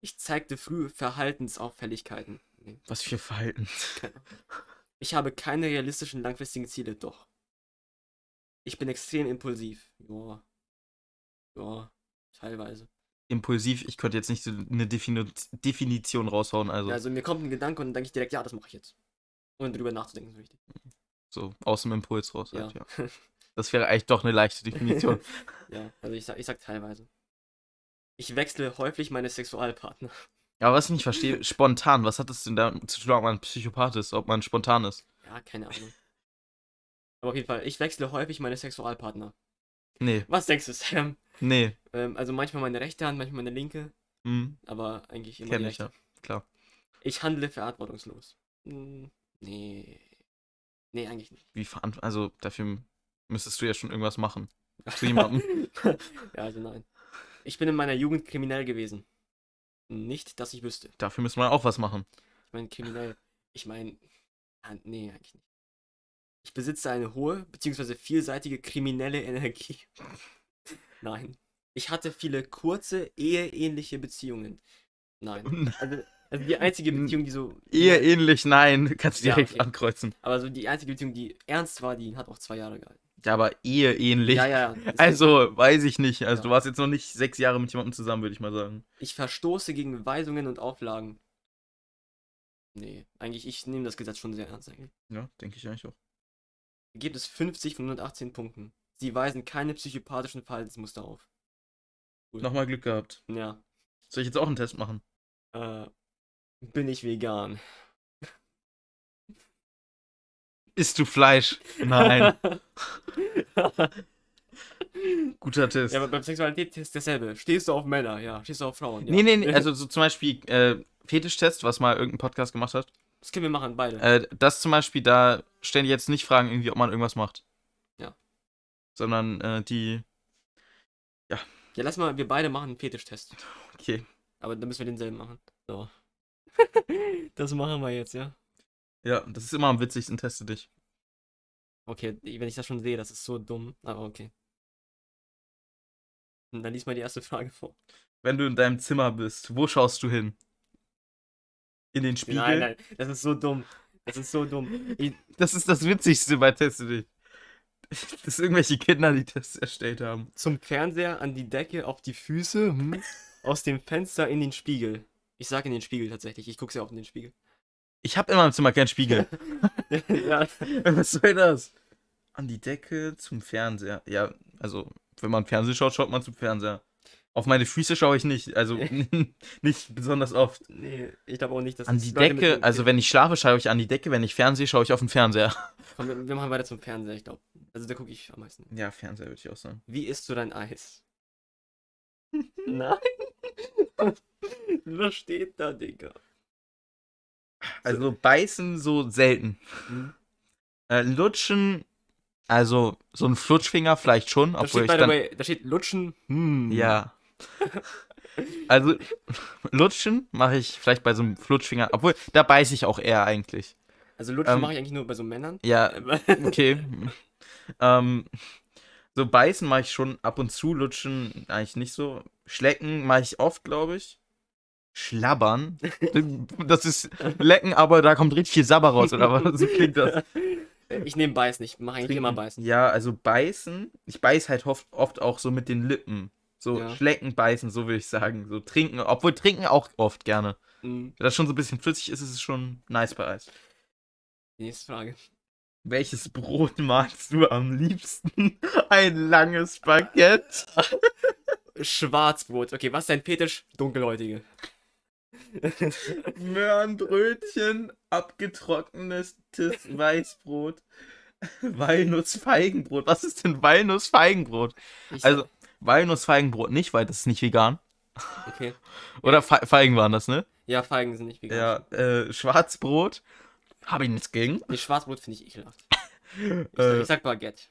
Ich zeigte früh Verhaltensauffälligkeiten. Nee, Was für Verhalten. [LAUGHS] Ich habe keine realistischen langfristigen Ziele, doch. Ich bin extrem impulsiv. Ja. Ja, teilweise. Impulsiv, ich könnte jetzt nicht so eine Defini Definition raushauen, also Also mir kommt ein Gedanke und dann denke ich direkt, ja, das mache ich jetzt. Ohne drüber nachzudenken, ist wichtig. so aus dem Impuls raus. Ja. Halt, ja. [LAUGHS] Das wäre eigentlich doch eine leichte Definition. [LAUGHS] ja, also ich sag, ich sag teilweise. Ich wechsle häufig meine Sexualpartner. Aber was ich nicht verstehe, spontan, was hat das denn da zu tun, ob man Psychopath ist, ob man spontan ist? Ja, keine Ahnung. Aber auf jeden Fall, ich wechsle häufig meine Sexualpartner. Nee, Was denkst du, Sam? Nee. Ähm, also manchmal meine rechte Hand, manchmal meine linke, Hm, aber eigentlich immer kenn die ich rechte. ja, klar. Ich handle verantwortungslos. Hm, nee. Nee, eigentlich nicht. Wie veran also dafür müsstest du ja schon irgendwas machen. Zu jemandem. [LAUGHS] ja, also nein. Ich bin in meiner Jugend kriminell gewesen. Nicht, dass ich wüsste. Dafür müsste man auch was machen. Ich meine, kriminell. Ich meine, ah, nee, eigentlich nicht. Ich besitze eine hohe, beziehungsweise vielseitige kriminelle Energie. Nein. Ich hatte viele kurze, eheähnliche Beziehungen. Nein. Also, also die einzige Beziehung, die so. Ehe ähnlich, nein, kannst du Ja, direkt okay. ankreuzen. Aber so die einzige Beziehung, die ernst war, die hat auch zwei Jahre gehalten. Ja, aber Ehe ähnlich. Ja, ja, ja. [LAUGHS] Also, weiß ich nicht. Also, Ja. du warst jetzt noch nicht sechs Jahre mit jemandem zusammen, würde ich mal sagen. Ich verstoße gegen Weisungen und Auflagen. Nee, eigentlich, ich nehme das Gesetz schon sehr ernst eigentlich. Ja, denke ich eigentlich auch. Gibt es 50 von 118 Punkten. Sie weisen keine psychopathischen Verhaltensmuster auf. Cool. Nochmal Glück gehabt. Ja. Soll ich jetzt auch einen Test machen? Äh, bin ich vegan? Isst du Fleisch? Nein. [LAUGHS] Guter Test. ja, aber beim Sexualität ist dasselbe. Stehst du auf Männer? Ja. Stehst du auf Frauen? Ja. Nee, nee, nee. [LAUGHS] Also, so zum Beispiel äh, Fetischtest, was mal irgendein Podcast gemacht hat. Das können wir machen, beide. Äh, das zum Beispiel, da stellen die jetzt nicht Fragen, irgendwie, ob man irgendwas macht. Ja. Sondern äh, die. ja, lass mal, wir beide machen einen Fetischtest. Okay. Aber dann müssen wir denselben machen. So. [LAUGHS] das machen wir jetzt, ja. Ja, das ist immer am witzigsten, teste dich. Okay, wenn ich das schon sehe, das ist so dumm. Aber okay. Und dann lies mal die erste Frage vor. Wenn du in deinem Zimmer bist, wo schaust du hin? In den Spiegel? Nein, nein, das ist so dumm. Das ist so dumm. [LAUGHS] Ich, Das ist das Witzigste bei Teste dich. [LAUGHS] Das sind irgendwelche Kinder, die Tests erstellt haben. zum Fernseher, an die Decke, auf die Füße, hm? aus dem Fenster in den Spiegel. Ich sag in den Spiegel tatsächlich. Ich gucke sehr oft in den Spiegel. Ich habe immer im Zimmer keinen Spiegel. [LAUGHS] ja. [LAUGHS] Was soll das? An die Decke, zum Fernseher. Ja, also, wenn man Fernsehen schaut, schaut man zum Fernseher. Auf meine Füße schaue ich nicht, also [LAUGHS] nicht besonders oft. Nee, ich glaube auch nicht, dass An die Leute mit Decke, dem- also wenn ich schlafe, schaue ich an die Decke, wenn ich Fernseh, schaue ich auf den Fernseher. [LAUGHS] Komm, wir, wir machen weiter zum Fernseher, ich glaube. Also da gucke ich am meisten. Ja, Fernseher würde ich auch sagen. Wie isst du dein Eis? [LAUGHS] Nein. Was steht da, Digga? Also beißen so selten. Hm? Äh, lutschen, also so ein Flutschfinger vielleicht schon, Da obwohl steht, ich by the dann. way, da steht Lutschen. Hm. Ja. Also lutschen mache ich vielleicht bei so einem Flutschfinger, obwohl da beiße ich auch eher eigentlich. Also Lutschen Ähm, mache ich eigentlich nur bei so Männern. Ja, [LAUGHS] okay. ähm, so beißen mache ich schon ab und zu, lutschen eigentlich nicht so. Schlecken mache ich oft, glaube ich. Schlabbern. [LAUGHS] Das ist lecken, aber da kommt richtig viel Sabber raus, oder was? So klingt das. Äh, Ich nehme beißen, ich mache eigentlich immer beißen. Ja, also beißen. Ich beiß halt oft, oft auch so mit den Lippen. So Ja. schlecken, beißen, so würde ich sagen. So trinken, obwohl trinken auch oft gerne. Mhm. Wenn das schon so ein bisschen flüssig ist, ist es schon nice bei Eis. Nächste Frage. Welches Brot magst du am liebsten? [LAUGHS] Ein langes Baguette. [LAUGHS] Schwarzbrot. Okay, was ist dein Fetisch? Dunkelhäutige. [LAUGHS] Möhrenbrötchen, abgetrocknetes Weißbrot, Walnussfeigenbrot. Was ist denn Walnussfeigenbrot? Ich- Also, Walnussfeigenbrot nicht, weil das ist nicht vegan. okay. [LAUGHS] Oder Fe Feigen waren das, ne? Ja, Feigen sind nicht vegan. Ja, äh, Schwarzbrot. Habe ich nichts gegen. Nee, Schwarzbrot finde ich ekelhaft. [LAUGHS] Ich, Äh, ich sag Baguette.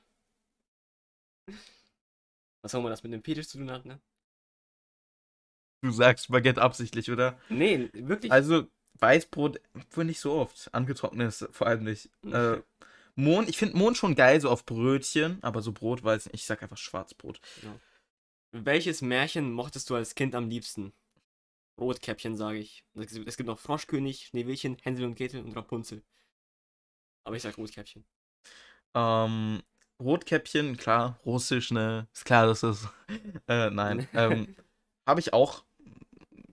Was auch immer das mit dem Fetisch zu tun hat, ne? du sagst Baguette absichtlich, oder? Nee, wirklich. Also, Weißbrot wohl nicht so oft. Angetrocknetes vor allem nicht. Äh, Mohn, ich finde Mohn schon geil, so auf Brötchen, aber so Brot weiß ich nicht. Ich sag einfach Schwarzbrot. Welches Märchen mochtest du als Kind am liebsten? Rotkäppchen, sage ich. Es gibt noch Froschkönig, Schneewittchen, Hänsel und Gretel und Rapunzel. Aber ich sag Rotkäppchen. Ähm, Rotkäppchen, klar, russisch, ne? Ist klar, dass das. [LAUGHS] Äh, nein. [LAUGHS] ähm, habe ich auch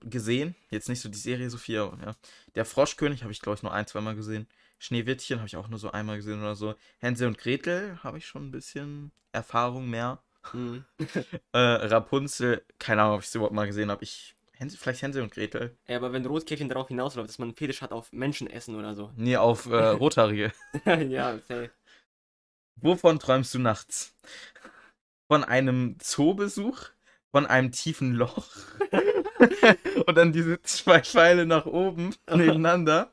gesehen. Jetzt nicht so die Serie Sophia, aber ja. Der Froschkönig habe ich, glaube ich, nur ein, zweimal gesehen. Schneewittchen habe ich auch nur so einmal gesehen oder so. Hänsel und Gretel habe ich schon ein bisschen Erfahrung mehr. Mhm. [LAUGHS] Äh, Rapunzel, keine Ahnung, ob ich sie überhaupt mal gesehen habe. Ich. Hänsel, vielleicht Hänsel und Gretel. Ja, aber wenn Rotkäppchen darauf hinausläuft, dass man einen Fetisch hat auf Menschenessen oder so. Nee, auf äh, [LAUGHS] Rothaarige. [LAUGHS] ja, okay. Wovon träumst du nachts? Von einem Zoobesuch? Von einem tiefen Loch? Und dann diese zwei Pfeile nach oben nebeneinander?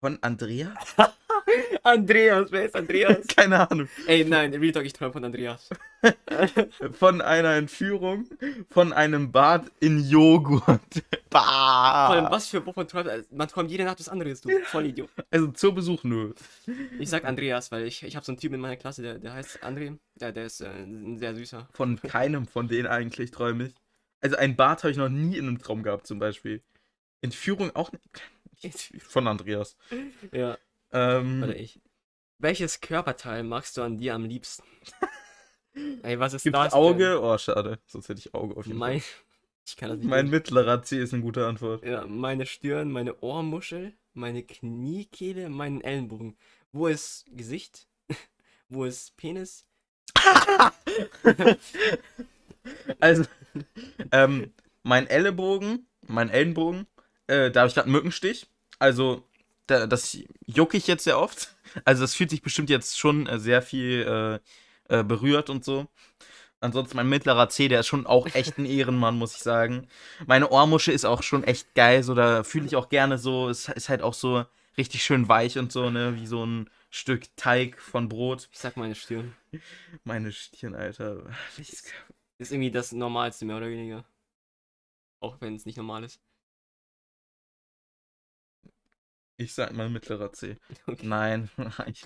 Von Andrea? [LAUGHS] Andreas, wer ist Andreas? [LAUGHS] Keine Ahnung. Ey, nein, Real Talk, ich träume von Andreas. [LAUGHS] Von einer Entführung? Von einem Bad in Joghurt? Vor allem, Bah! was für, wovon träumt Man träumt jede Nacht was anderes, du. Voll Idiot. Also Zoobesuch nur. Ich sag Andreas, weil ich, ich habe so einen Typen in meiner Klasse, der, der heißt André. Der, der ist äh, ein sehr süßer. Von keinem von denen eigentlich träume ich. Also ein Bad habe ich noch nie in einem Traum gehabt, zum Beispiel. Entführung auch nicht. [LAUGHS] Von Andreas. ja, Ähm, oder ich. Welches Körperteil magst du an dir am liebsten? [LAUGHS] Ey, was ist Gibt's das? Auge? Oh, schade. Sonst hätte ich Auge auf Denn? jeden Fall. Mein, ich kann das nicht. Mein mittlerer C ist eine gute Antwort. ja, meine Stirn, meine Ohrmuschel, meine Kniekehle, meinen Ellenbogen. Wo ist Gesicht? [LAUGHS] Wo ist Penis? Also, ähm, mein Ellenbogen, mein Ellenbogen, äh, da habe ich gerade einen Mückenstich. Also, da, das jucke ich jetzt sehr oft. Also, das fühlt sich bestimmt jetzt schon äh, sehr viel äh, äh, berührt und so. Ansonsten mein mittlerer C, der ist schon auch echt ein Ehrenmann, muss ich sagen. Meine Ohrmuschel ist auch schon echt geil, so da fühle ich auch gerne so. Es ist halt auch so richtig schön weich und so, ne, wie so ein Stück Teig von Brot. Ich sag meine Stirn. Meine Stirn, Alter. Welches Ist irgendwie das Normalste, mehr oder weniger. Auch wenn es nicht normal ist. Ich sag mal mittlerer C. Okay. Nein, [LAUGHS] ich,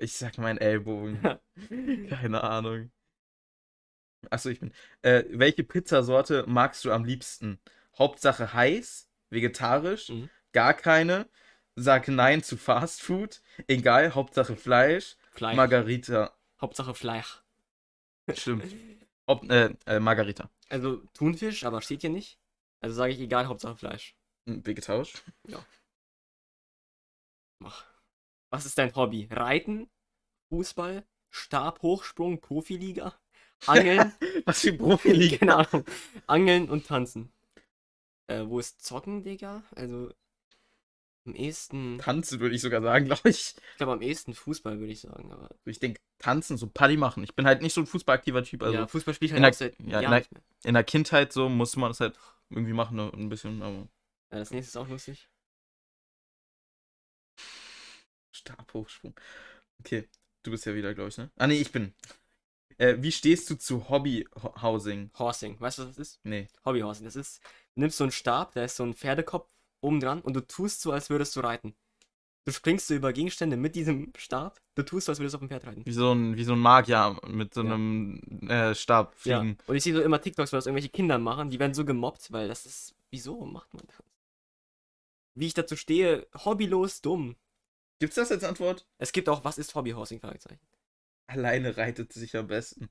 ich sag mein Ellbogen. [LAUGHS] Keine Ahnung. Achso, ich bin. Äh, welche Pizzasorte magst du am liebsten? Hauptsache heiß, vegetarisch, Mhm. gar keine. Sag nein zu Fast Food. Egal, Hauptsache Fleisch. Fleisch. Margarita. Hauptsache Fleisch. Stimmt. [LAUGHS] Ob, äh, äh, Margarita. Also Thunfisch, aber steht hier nicht. Also sage ich egal, Hauptsache Fleisch. Hm, Vegetarisch. Mach. Was ist dein Hobby? Reiten? Fußball? Stabhochsprung? Profiliga? Angeln? [LAUGHS] Was für Profiliga. Keine Ahnung. Angeln und tanzen. Äh, wo ist Zocken, Digga? Also am ehesten, Tanzen würde ich sogar sagen, [LAUGHS] glaube ich. ich glaube am ehesten Fußball, würde ich sagen. Aber Ich denke, tanzen, so Party machen. Ich bin halt nicht so ein fußballaktiver Typ. Also ja, Fußball spielt in halt der- auch seit ja, in der- nicht mehr. in der Kindheit so musste man das halt irgendwie machen, ne, ein bisschen, aber Ja, das nächste ist auch lustig. Stabhochsprung. Okay, du bist ja wieder, glaube ich, ne? Ah, nee, ich bin. Äh, wie stehst du zu Hobbyhousing? Horsing. Weißt du, was das ist? Nee. Hobbyhorsing. Das ist, du nimmst so einen Stab, da ist so ein Pferdekopf oben dran und du tust so, als würdest du reiten. Du springst so über Gegenstände mit diesem Stab, du tust so, als würdest du auf dem Pferd reiten. Wie so ein, wie so ein Magier mit so Ja. einem äh, Stab Ja. fliegen. Und ich sehe so immer TikToks, wo das irgendwelche Kinder machen, die werden so gemobbt, weil das ist. Wieso macht man das? Wie ich dazu stehe, hobbylos dumm. Gibt's das als Antwort? Es gibt auch, was ist Hobbyhorsing? Fragezeichen. Alleine reitet sich am besten.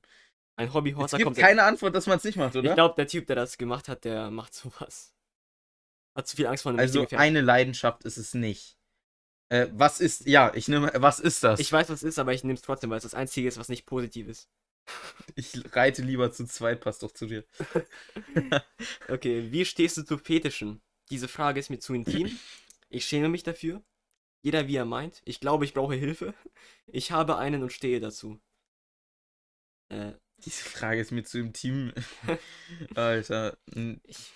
Ein Es Hobbyhorser gibt kommt. keine Antwort, dass man es nicht macht, oder? ich glaube, der Typ, der das gemacht hat, der macht sowas. Hat zu viel Angst vor einem also eine Leidenschaft ist es nicht. Äh, was ist, ja, ich nehme, was ist das? Ich weiß, was es ist, aber ich nehme es trotzdem, weil es das Einzige ist, was nicht positiv ist. [LAUGHS] Ich reite lieber zu zweit, passt doch zu dir. [LAUGHS] Okay, wie stehst du zu Fetischen? Diese Frage ist mir zu intim. Ich schäme mich dafür. Jeder wie er meint. Ich glaube, ich brauche Hilfe. [LAUGHS] Ich habe einen und stehe dazu. Äh, Diese Frage ist mir zu intim. [LAUGHS] [LAUGHS] Alter, ich,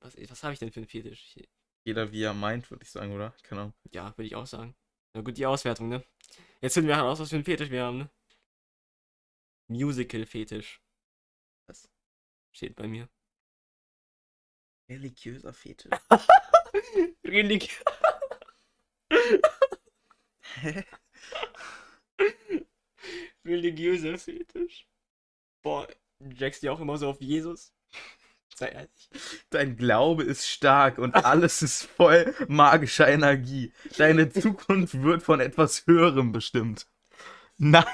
was, was habe ich denn für einen Fetisch? Jeder wie er meint, würde ich sagen, oder? Genau. ja, würde ich auch sagen. Na gut, die Auswertung, ne? Jetzt finden wir heraus, was für einen Fetisch wir haben, ne? Musical-Fetisch. Was? Steht bei mir. Religiöser Fetisch. Relig Hä? [LAUGHS] religiöser Fetisch. Boah, jackst du auch immer so auf Jesus? Sei ehrlich. Dein Glaube ist stark und alles ist voll magischer Energie. Deine Zukunft wird von etwas Höherem bestimmt. Nein,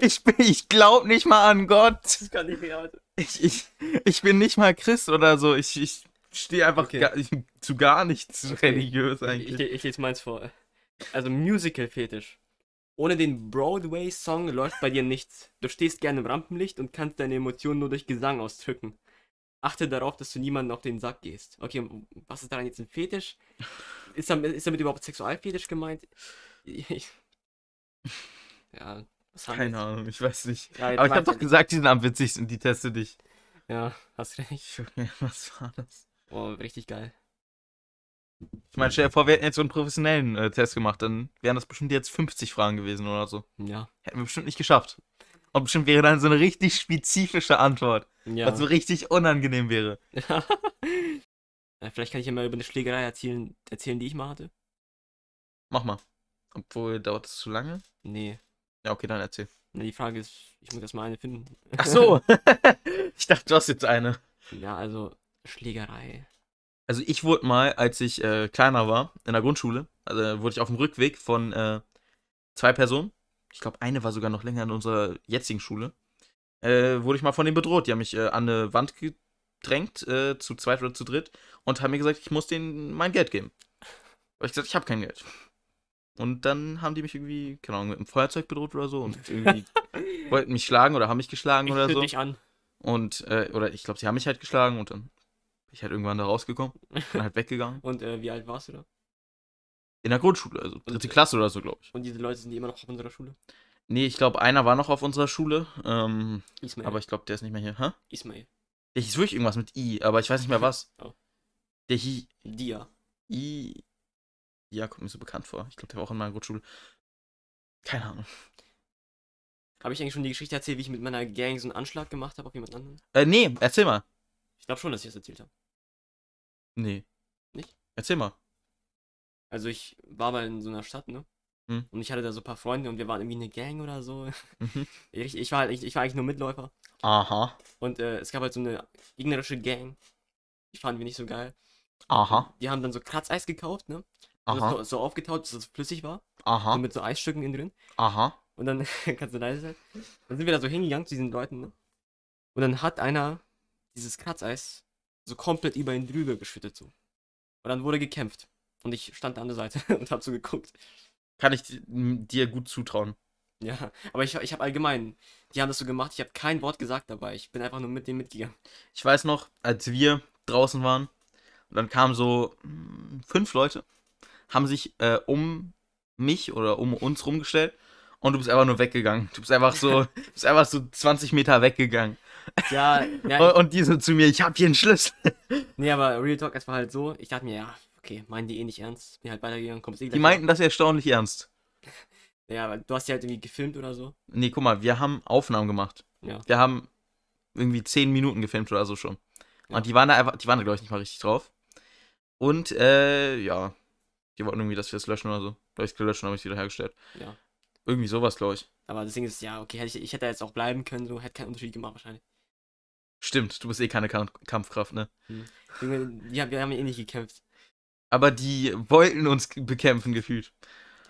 ich, bin- ich glaube nicht mal an Gott. Das kann nicht real sein. Ich, ich, ich bin nicht mal Christ oder so. Ich, ich stehe einfach Okay. gar, ich, [LAUGHS] zu gar nichts Okay. religiös Ich, eigentlich. ich, ich lese meins vor. Also Musical-Fetisch. Ohne den Broadway-Song läuft bei dir nichts. Du stehst gerne im Rampenlicht und kannst deine Emotionen nur durch Gesang ausdrücken. Achte darauf, dass du niemanden auf den Sack gehst. Okay, und was ist daran jetzt ein Fetisch? Ist damit, ist damit überhaupt Sexualfetisch gemeint? Ich, ja, Keine Ahnung, ich weiß nicht. Ja, Aber ich habe doch gesagt, die sind am witzigsten, die teste dich. Ja, hast recht. [LAUGHS] Was war das? Oh, richtig geil. Ich meine, stell dir vor, wir hätten jetzt so einen professionellen äh, Test gemacht, dann wären das bestimmt jetzt 50 Fragen gewesen oder so. Ja. Hätten wir bestimmt nicht geschafft. Und bestimmt wäre dann so eine richtig spezifische Antwort, Ja. was so richtig unangenehm wäre. [LAUGHS] ja vielleicht kann ich ja mal über eine Schlägerei erzählen, erzählen, die ich mal hatte. Mach mal. Obwohl, dauert es zu lange? Nee. Ja, okay, dann erzähl. Na, die Frage ist, ich muss erst mal eine finden. Ach so. [LAUGHS] [LAUGHS] ich dachte, du hast jetzt eine. Ja, also Schlägerei. Also ich wurde mal, als ich äh, kleiner war, in der Grundschule, also wurde ich auf dem Rückweg von äh, zwei Personen, ich glaube eine war sogar noch länger in unserer jetzigen Schule, äh, wurde ich mal von denen bedroht. Die haben mich äh, an eine Wand gedrängt, äh, zu zweit oder zu dritt, und haben mir gesagt, ich muss denen mein Geld geben. Aber ich gesagt, ich habe kein Geld. Und dann haben die mich irgendwie, keine Ahnung, mit einem Feuerzeug bedroht oder so und irgendwie [LAUGHS] wollten mich schlagen oder haben mich geschlagen Ich oder so. dich an. Und, äh, oder ich glaube, sie haben mich halt geschlagen und dann ich halt irgendwann da rausgekommen, bin halt weggegangen. [LAUGHS] Und äh, wie alt warst du da? In der Grundschule, also dritte äh, Klasse oder so, glaube ich. Und diese Leute sind die immer noch auf unserer Schule? Nee, ich glaube, einer war noch auf unserer Schule, ähm, Ismail. aber ich glaube, der ist nicht mehr hier. Hä? Ismail. Der hieß wirklich irgendwas mit I, aber ich weiß nicht mehr was. [LAUGHS] Oh. Der hieß Dia. I. Ja, kommt mir so bekannt vor. Ich glaube, der war auch in meiner Grundschule. Keine Ahnung. Habe ich eigentlich schon die Geschichte erzählt, wie ich mit meiner Gang so einen Anschlag gemacht habe auf jemand anderen? Äh, nee, erzähl mal. Ich glaube schon, dass ich das erzählt habe. Nee. Nicht? Erzähl mal. Also ich war mal in so einer Stadt, ne? Hm. Und ich hatte da so ein paar Freunde und wir waren irgendwie eine Gang oder so. Mhm. [LAUGHS] Ich, ich, war, halt, ich, ich war eigentlich nur Mitläufer. Aha. Und äh, es gab halt so eine gegnerische Gang. Die fanden wir nicht so geil. Aha. Die haben dann so Kratzeis gekauft, ne? Und das Aha. so, so aufgetaut, dass es flüssig war. So Aha. mit so Eisstücken innen drin. Aha. Und dann, [LAUGHS] kannst du leise sein? Dann sind wir da so hingegangen zu diesen Leuten, ne? Und dann hat einer dieses Kratzeis so komplett über ihn drüber geschüttet, so. Und dann wurde gekämpft. Und ich stand an der Seite [LAUGHS] und hab so geguckt. Kann ich dir gut zutrauen. Ja, aber ich, ich habe allgemein, die haben das so gemacht, ich habe kein Wort gesagt dabei. Ich bin einfach nur mit denen mitgegangen. Ich weiß noch, als wir draußen waren, und dann kamen so mm, fünf Leute, haben sich äh, um mich oder um uns rumgestellt und du bist einfach nur weggegangen. Du bist einfach so, [LAUGHS] du bist einfach so 20 Meter weggegangen. Ja, ja Und, die so zu mir, ich hab hier einen Schlüssel. nee, aber Real Talk, es war halt so, ich dachte mir, ja, okay, meinen die eh nicht ernst. Bin halt weitergegangen, kommst eh Die meinten das erstaunlich ernst. [LAUGHS] Ja, weil du hast ja halt irgendwie gefilmt oder so. Nee, guck mal, wir haben Aufnahmen gemacht. Ja. Wir haben irgendwie 10 Minuten gefilmt oder so schon. Ja. Und die waren da einfach, die waren da, glaube ich, nicht mal richtig drauf. Und, äh, ja. Die wollten irgendwie, dass wir das löschen oder so. Weil ich es gelöscht und habe ich es wieder hergestellt. Ja. Irgendwie sowas, glaube ich. Aber das Ding ist, ja, okay, hätte ich, ich hätte jetzt auch bleiben können, so, hätte keinen Unterschied gemacht wahrscheinlich. Stimmt, du bist eh keine Kamp Kampfkraft, ne? Junge, ja, wir haben ja eh nicht gekämpft. Aber die wollten uns bekämpfen, gefühlt.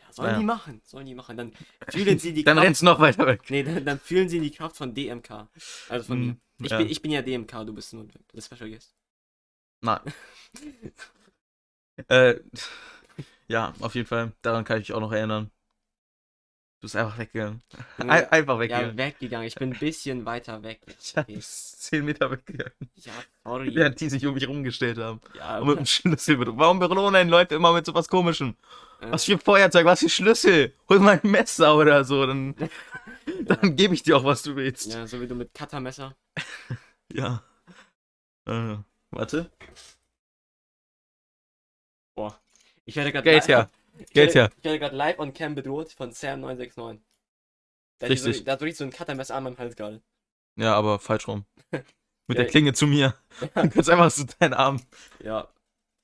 Ja, Sollen Ja. die machen, sollen die machen. Dann fühlen sie die [LAUGHS] Dann Kraft. rennst du noch weiter weg. Nee, dann, dann fühlen sie die Kraft von DMK. Also von Hm, mir. Ich, ja. bin, ich bin ja DMK, du bist nur der Special Guest. Nein. [LAUGHS] äh, [LAUGHS] ja, auf jeden Fall. Daran kann ich mich auch noch erinnern. Du bist einfach weggegangen. Ein, einfach Ja, weggegangen. weggegangen. Ich bin ein bisschen weiter weg. [LAUGHS] Ja, Okay. 10 Meter weggegangen. Ja, sorry. Während die sich um mich rumgestellt haben. Ja, Und mit dem [LAUGHS] Schlüssel. bedroht. Warum belohnen Leute immer mit sowas Komischem? äh, Was für Feuerzeug, was für Schlüssel? Hol mal ein Messer oder so, dann, [LAUGHS] dann gebe ich dir auch, was du willst. ja, so wie du mit Cuttermesser. Ja. Äh, warte. Ich werde gerade Geld her. Werde, her. ich werde gerade live on cam bedroht von Sam969. Der hat hier Richtig. So, der hat wirklich so ein Cuttermesser an meinem Hals gerade. Ja, aber falsch rum. [LAUGHS] Mit der Ja. Klinge zu mir. [LAUGHS] Du kannst einfach so deinen Arm. Ja,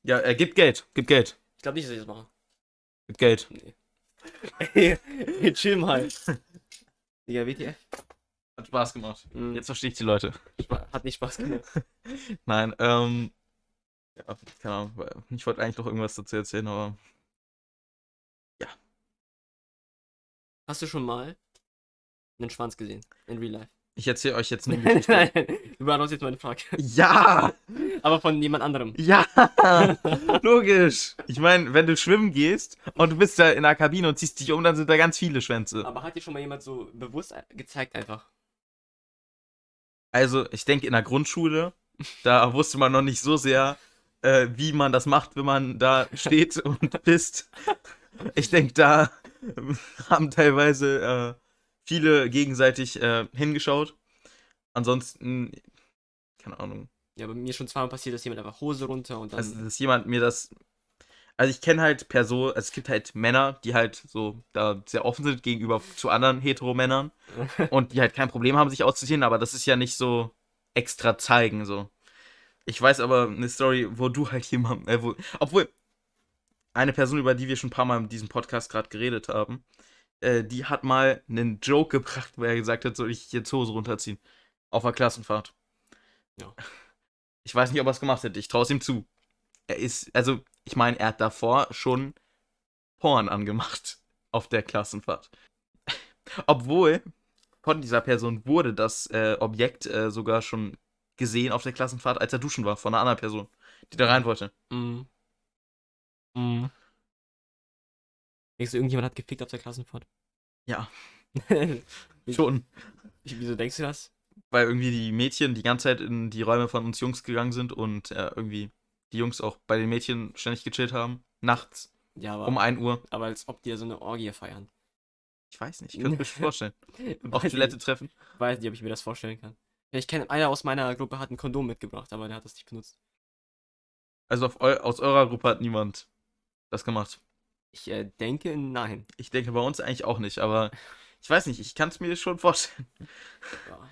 Ja, er gibt Geld. Gib Geld. ich glaube nicht, dass ich das mache. Gib Geld. Nee. [LAUGHS] Ey, chill mal. Digga, WTF? Hat Spaß gemacht. Mhm. Jetzt verstehe ich die Leute. Hat nicht Spaß gemacht. Nein, ähm. Ja, keine Ahnung. Ich wollte eigentlich noch irgendwas dazu erzählen, aber. Hast du schon mal einen Schwanz gesehen? In real life? Ich erzähle euch jetzt eine [LAUGHS] Nein, Geschichte. nein, du beantwortest jetzt meine Frage. Ja! [LAUGHS] Aber von jemand anderem. Ja! [LAUGHS] Logisch! Ich meine, wenn du schwimmen gehst und du bist da in der Kabine und ziehst dich um, dann sind da ganz viele Schwänze. Aber hat dir schon mal jemand so bewusst gezeigt einfach? Also, ich denke, in der Grundschule, da wusste man noch nicht so sehr, äh, wie man das macht, wenn man da steht und pisst. Ich denke, da [LAUGHS] haben teilweise äh, viele gegenseitig äh, hingeschaut. Ansonsten, keine Ahnung. Ja, bei mir schon zweimal passiert, dass jemand einfach Hose runter und dann. Also, dass jemand mir das. Also, ich kenne halt Personen, also es gibt halt Männer, die halt so da sehr offen sind gegenüber zu anderen Heteromännern [LAUGHS] und die halt kein Problem haben, sich auszuziehen, aber das ist ja nicht so extra zeigen, so. Ich weiß aber eine Story, wo du halt jemandem, äh, wo, obwohl, eine Person, über die wir schon ein paar Mal in diesem Podcast gerade geredet haben, äh, die hat mal einen Joke gebracht, wo er gesagt hat, soll ich jetzt Hose runterziehen? Auf der Klassenfahrt. Ja. [LAUGHS] Ich weiß nicht, ob er es gemacht hätte, ich traue es ihm zu. Er ist, also, ich meine, er hat davor schon Porn angemacht [LAUGHS] auf der Klassenfahrt. [LAUGHS] Obwohl von dieser Person wurde das äh, Objekt äh, sogar schon gesehen auf der Klassenfahrt, als er duschen war, von einer anderen Person, die da rein wollte. Mhm. Mhm. Denkst du, irgendjemand hat gefickt auf der Klassenfahrt? Ja. [LAUGHS] Wie- Schon. Wieso denkst du das? Weil irgendwie die Mädchen die ganze Zeit in die Räume von uns Jungs gegangen sind und äh, irgendwie die Jungs auch bei den Mädchen ständig gechillt haben. Nachts Ja, aber, um 1 Uhr. aber als ob die ja so eine Orgie feiern. Ich weiß nicht, ich könnte mir schon [LAUGHS] vorstellen. Auf Weiß Toilette nicht, treffen. weiß nicht, ob ich mir das vorstellen kann. Ich kenne, einer aus meiner Gruppe hat ein Kondom mitgebracht, aber der hat das nicht benutzt. Also auf eu aus eurer Gruppe hat niemand das gemacht. Ich äh, denke, nein. Ich denke bei uns eigentlich auch nicht, aber ich weiß nicht, ich kann es mir schon vorstellen. Ja.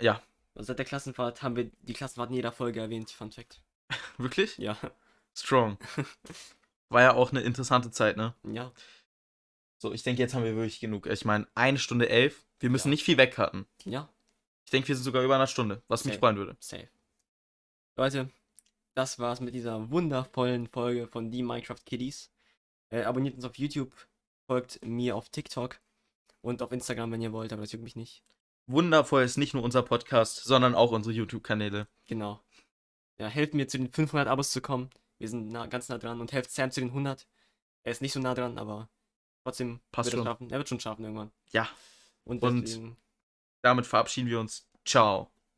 Ja. Also seit der Klassenfahrt haben wir die Klassenfahrt in jeder Folge erwähnt, Fun Fact. [LAUGHS] Wirklich? Ja. Strong. War ja auch eine interessante Zeit, ne? Ja. So, ich denke, jetzt haben wir wirklich genug. Ich meine, eine Stunde elf. Wir müssen Ja. nicht viel wegcutten. Ja. Ich denke, wir sind sogar über einer Stunde, was mich Safe. freuen würde. Safe. Leute, das war's mit dieser wundervollen Folge von die Minecraft Kiddies. Äh, abonniert uns auf YouTube, folgt mir auf TikTok und auf Instagram, wenn ihr wollt, aber das juckt mich nicht. Wundervoll ist nicht nur unser Podcast, sondern auch unsere YouTube-Kanäle. Genau. Ja, helft mir zu den 500 Abos zu kommen. Wir sind nah, ganz nah dran und helft Sam zu den 100. Er ist nicht so nah dran, aber trotzdem Passt wird er schaffen. Er wird schon schaffen irgendwann. Ja. Und, Und- Damit verabschieden wir uns. Ciao.